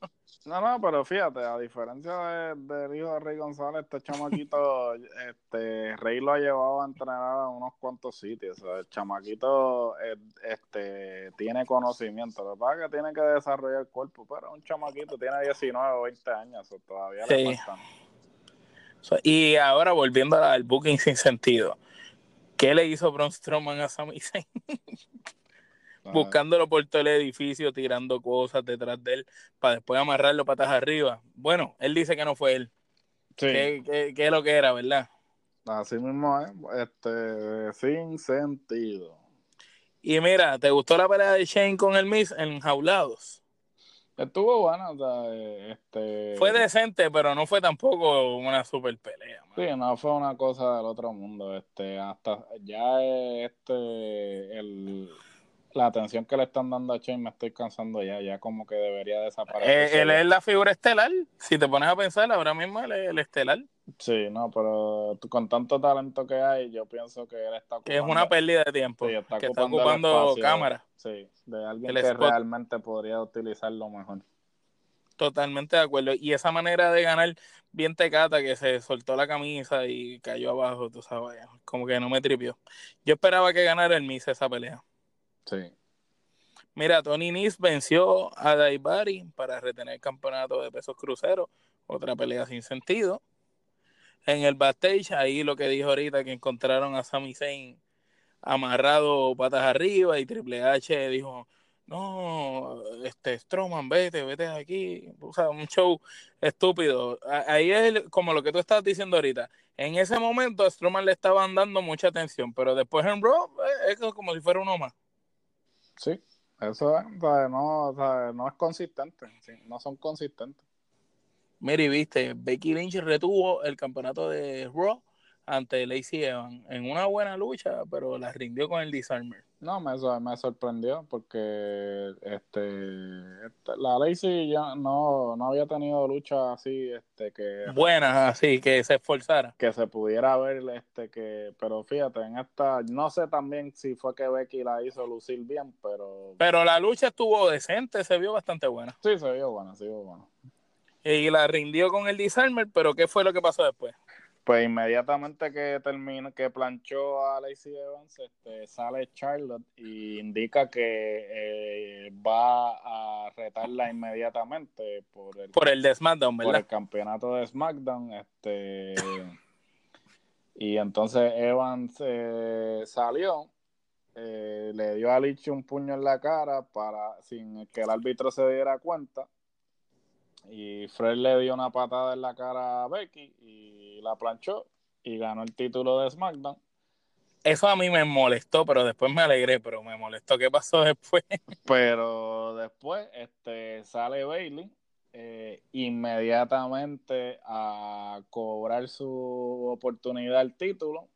No, no, pero fíjate, a diferencia de- del hijo de Rey González, este chamaquito, este, Rey lo ha llevado a entrenar a unos cuantos sitios. O sea, el chamaquito eh, este, tiene conocimiento. Lo que pasa es que tiene que desarrollar el cuerpo, pero un chamaquito tiene 19 o 20 años, o sea, todavía Sí. le faltan. Y ahora volviendo al booking sin sentido. ¿Qué le hizo Braun Strowman a Sami Zayn? Buscándolo por todo el edificio, tirando cosas detrás de él para después amarrarlo patas arriba. Bueno, él dice que no fue él. Sí, ¿Qué, qué, qué es lo que era, verdad? así mismo es, este, sin sentido. Y mira, ¿te gustó la pelea de Shane con el Miz en Jaulados? Estuvo bueno, o sea, eh, este... Fue decente, pero no fue tampoco una super pelea. man. Sí, no fue una cosa del otro mundo, este, hasta ya este, el, la atención que le están dando a Shane me estoy cansando ya, ya como que debería desaparecer. Eh, él es la figura estelar. Si te pones a pensar, ahora mismo él es el estelar. Sí, no, pero con tanto talento que hay, yo pienso que él está Que es ocupando- una pérdida de tiempo. sí, está que está ocupando ocupando cámara. Sí, de alguien El que spot. realmente podría utilizarlo mejor. Totalmente de acuerdo. Y esa manera de ganar bien tecata, que se soltó la camisa y cayó abajo, tú sabes, como que no me tripió. Yo esperaba que ganara el Miz esa pelea. Sí. Mira, Tony Nis venció a Daibari para retener el campeonato de pesos cruceros. Otra pelea sin sentido. En el backstage, ahí lo que dijo ahorita, que encontraron a Sami Zayn amarrado patas arriba y Triple H dijo, no, este Strowman, vete, vete aquí. O sea, un show estúpido. Ahí es como lo que tú estabas diciendo ahorita. En ese momento a Strowman le estaban dando mucha atención, pero después en Raw eh, es como si fuera uno más. Sí, eso es, o sea, no, o sea, no es consistente, sí, no son consistentes. Mira, y viste, Becky Lynch retuvo el campeonato de Raw ante Lacey Evans en una buena lucha, pero la rindió con el Disarmer. No, me, so- me sorprendió porque este, este, la Lacey ya no, no había tenido lucha así este que, Buena, así que se esforzara. que se pudiera ver este que pero fíjate en esta no sé también si fue que Becky la hizo lucir bien pero Pero la lucha estuvo decente, se vio bastante buena. sí se vio buena, se vio buena. Y la rindió con el Disarmer, pero ¿qué fue lo que pasó después? Pues inmediatamente que termina, que planchó a Lacey Evans, este, sale Charlotte y indica que eh, va a retarla inmediatamente por el, por el de SmackDown, ¿verdad? Por el campeonato de SmackDown. Este, y entonces Evans eh, salió, eh, le dio a Lich un puño en la cara para sin que el árbitro se diera cuenta y Fred le dio una patada en la cara a Becky y la planchó y ganó el título de SmackDown. Eso a mí me molestó, pero después me alegré, pero me molestó. ¿Qué pasó después? Pero después este, sale Bailey eh, inmediatamente a cobrar su oportunidad al título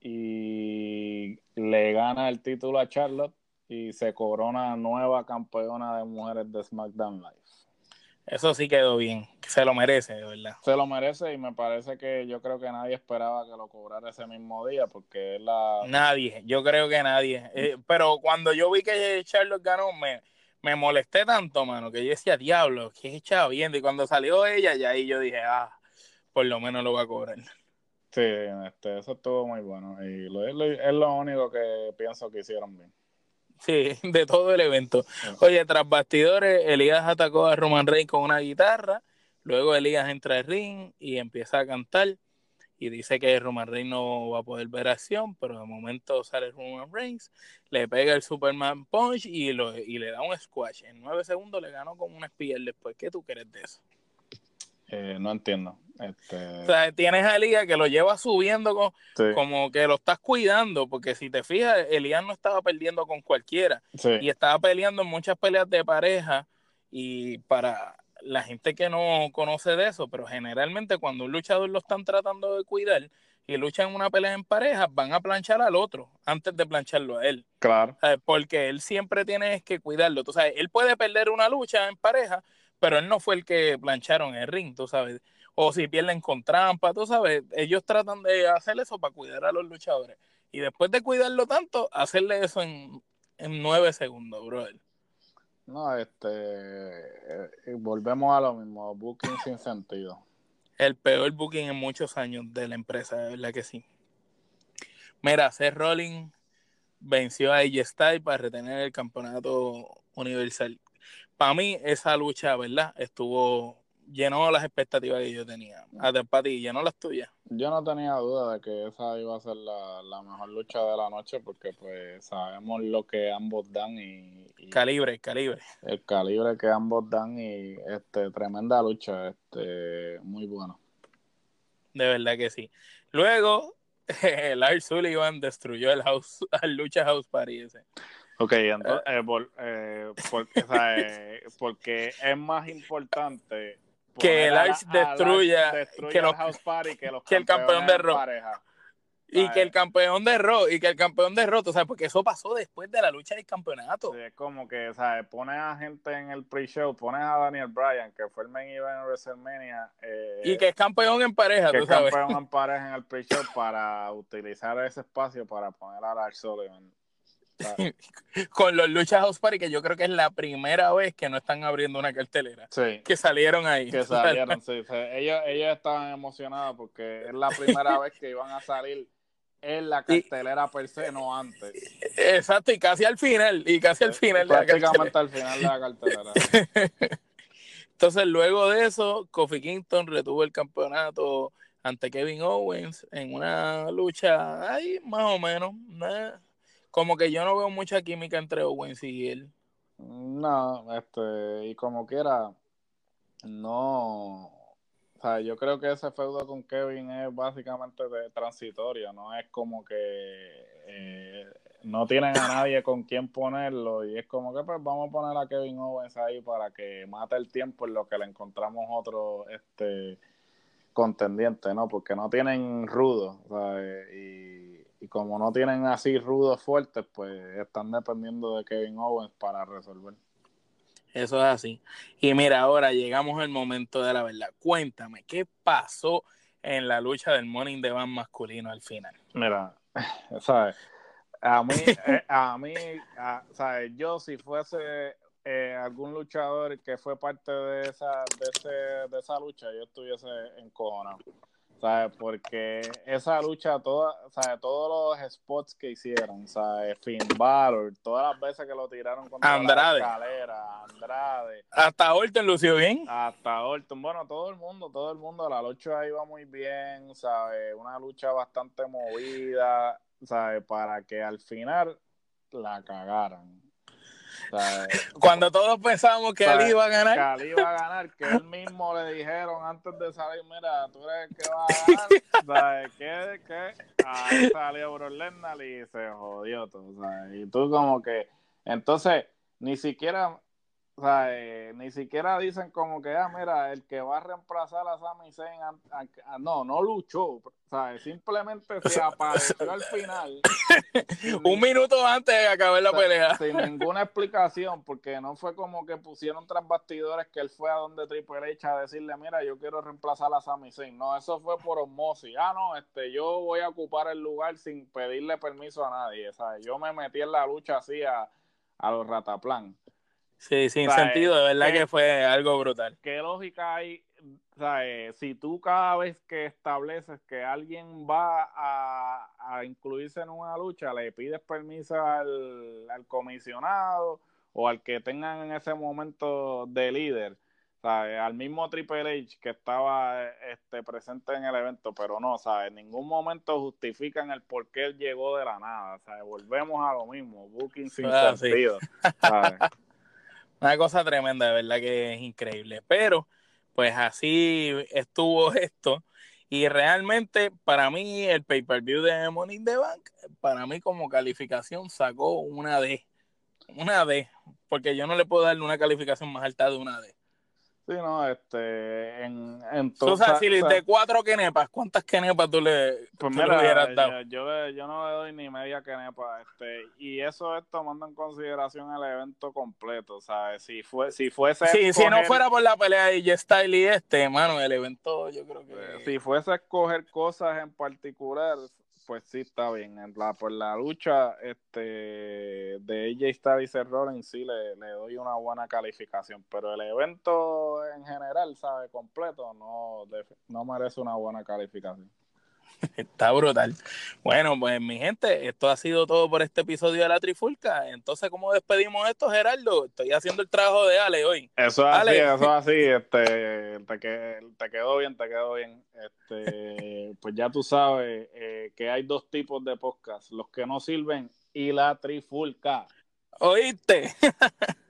y le gana el título a Charlotte y se corona nueva campeona de mujeres de SmackDown Live. Eso sí quedó bien, se lo merece, de verdad. Se lo merece y me parece que yo creo que nadie esperaba que lo cobrara ese mismo día porque es la... Nadie, yo creo que nadie. Eh, pero cuando yo vi que Charlotte ganó, me, me molesté tanto, mano, que yo decía, diablo, que echaba bien. Y cuando salió ella, ya ahí yo dije, ah, por lo menos lo va a cobrar. Sí, este, eso estuvo muy bueno y lo, es lo único que pienso que hicieron bien. Sí, de todo el evento. Oye, tras bastidores, Elías atacó a Roman Reigns con una guitarra. Luego Elías entra al ring y empieza a cantar. Y dice que Roman Reigns no va a poder ver acción, pero de momento sale Roman Reigns, le pega el Superman Punch y, lo, y le da un squash. En nueve segundos le ganó con un spear después. ¿Qué tú crees de eso? Eh, no entiendo. Este... O sea, tienes a Elías que lo lleva subiendo como que lo estás cuidando, porque si te fijas, Elías no estaba perdiendo con cualquiera y estaba peleando en muchas peleas de pareja y para la gente que no conoce de eso, pero generalmente cuando un luchador lo están tratando de cuidar y luchan una pelea en pareja, van a planchar al otro antes de plancharlo a él. Claro. Porque él siempre tiene que cuidarlo. Tú sabes, él puede perder una lucha en pareja, pero él no fue el que plancharon el ring, tú sabes. O si pierden con trampa, tú sabes, ellos tratan de hacer eso para cuidar a los luchadores. Y después de cuidarlo tanto, hacerle eso en, nueve segundos, brother. No, este, eh, volvemos a lo mismo, booking sin sentido. El peor booking en muchos años de la empresa, de verdad que sí. Mira, Seth Rollins venció a AJ Styles para retener el campeonato universal para mí esa lucha, ¿verdad? Estuvo llenó las expectativas que yo tenía. A para ti, llenó las tuyas. Yo no tenía duda de que esa iba a ser la, mejor lucha de la noche porque pues sabemos lo que ambos dan y, calibre, calibre. El calibre que ambos dan y este tremenda lucha, este muy bueno. De verdad que sí. Luego Lars Sullivan destruyó el house, el lucha house party ese. Ok, entonces, eh, eh, porque, eh, porque es más importante que el Arch destruya, que, los, House Party que, los que el campeón de Raw. Y que el campeón de Raw, y que el campeón de Raw, o sea, porque eso pasó después de la lucha del campeonato. Sí, es como que, ¿sabes? Pones a gente en el pre-show, pones a Daniel Bryan, que fue el main event en WrestleMania. y que es campeón en pareja, que tú sabes. campeón en pareja en el pre-show para utilizar ese espacio para poner a Lars Sullivan. con los Lucha House Party, que yo creo que es la primera vez que no están abriendo una cartelera. Que salieron ahí. Que salieron, sí. ellos, estaban emocionados porque es la primera vez que iban a salir en la cartelera per se, no antes. Exacto, y casi al final, y casi al final de la cartelera. al final de la cartelera. Entonces, luego de eso, Kofi Kingston retuvo el campeonato ante Kevin Owens en una lucha ahí más o menos como que yo no veo mucha química entre Owens y él. No, este, y como quiera, no. O sea, yo creo que ese feudo con Kevin es básicamente de transitorio, no es como que eh, no tienen a nadie con quien ponerlo y es como que pues vamos a poner a Kevin Owens ahí para que mate el tiempo en lo que le encontramos otro este contendiente, ¿no? Porque no tienen rudo, y y como no tienen así rudos fuertes, pues están dependiendo de Kevin Owens para resolver. Eso es así. Y mira, ahora llegamos al momento de la verdad. Cuéntame, ¿qué pasó en la lucha del Morning de Van masculino al final? Mira, ¿sabes? A mí, eh, a mí, ¿sabes? Yo si fuese eh, algún luchador que fue parte de esa, de, ese, de esa lucha, yo estuviese encojonado. ¿Sabes? Porque esa lucha, toda, ¿sabes? todos los spots que hicieron, ¿sabes? Finn Balor, todas las veces que lo tiraron contra Andrade. la escalera, Andrade, Hasta Orton lució bien. hasta Orton, bueno, todo el mundo, todo el mundo, la lucha iba muy bien, ¿sabes? Una lucha bastante movida, ¿sabes? Para que al final la cagaran. Cuando todos pensábamos que. Ali iba a ganar. que Ali iba a ganar, que él mismo le dijeron antes de salir, mira, tú eres el que va a ganar, ¿sabes? ¿Qué? ¿Qué? Ahí salió Lesnar y se jodió todo, ¿sabes? Y tú como que, entonces, ni siquiera, ¿sabes? Ni siquiera dicen como que, ah, mira, el que va a reemplazar a Sami Zayn, ah, no, no luchó. Simplemente se apareció al final. Un minuto antes de acabar la O sea, pelea. Sin ninguna explicación, porque no fue como que pusieron tras bastidores que él fue a donde Triple H a decirle, mira, yo quiero reemplazar a Sami Zayn. No, eso fue por osmosis. Ah, no, este, yo voy a ocupar el lugar sin pedirle permiso a nadie. Yo me metí en la lucha así a, a los rataplan. Sí, sin ¿Sabes? sentido, de verdad que fue algo brutal. ¿Qué lógica hay? ¿sabes? Si tú cada vez que estableces que alguien va a, a incluirse en una lucha, le pides permiso al, al comisionado o al que tengan en ese momento de líder, ¿sabes? Al mismo Triple H que estaba este, presente en el evento, pero no, ¿sabes? En ningún momento justifican el por qué él llegó de la nada, ¿sabes? Volvemos a lo mismo, booking sin Ah, sí. sentido, ¿sabes? Una cosa tremenda, de verdad que es increíble. Pero, pues así estuvo esto. Y realmente, para mí, el pay-per-view de Money in the Bank, para mí como calificación sacó una D. Una D. Porque yo no le puedo darle una calificación más alta de una D. Sí, no, este, en, en O sea, si o sea, de cuatro kenepas, ¿cuántas kenepas tú le, Pues tú le mira, hubieras dado? yo, yo, le- yo no le doy ni media quenepa, este, y eso es tomando en consideración el evento completo, ¿sabes? Si fue, si fuese Sí, si no escoger- fuera por la pelea de J-Style y este, mano, el evento yo creo que... si fuese a escoger cosas en particular, pues sí está bien. En la, por la lucha este de AJ Styles y Rollins sí le, le doy una buena calificación, pero el evento en general, ¿sabes? Completo, no, no merece una buena calificación. Está brutal. Bueno, pues mi gente, esto ha sido todo por este episodio de La Trifulca. Entonces, ¿cómo despedimos esto, Gerardo? Estoy haciendo el trabajo de Ale hoy. Eso es así, Ale. eso es así, este, te quedó bien, te quedó bien. Este, pues ya tú sabes eh, que hay dos tipos de podcast, los que no sirven y la trifulca. ¿Oíste?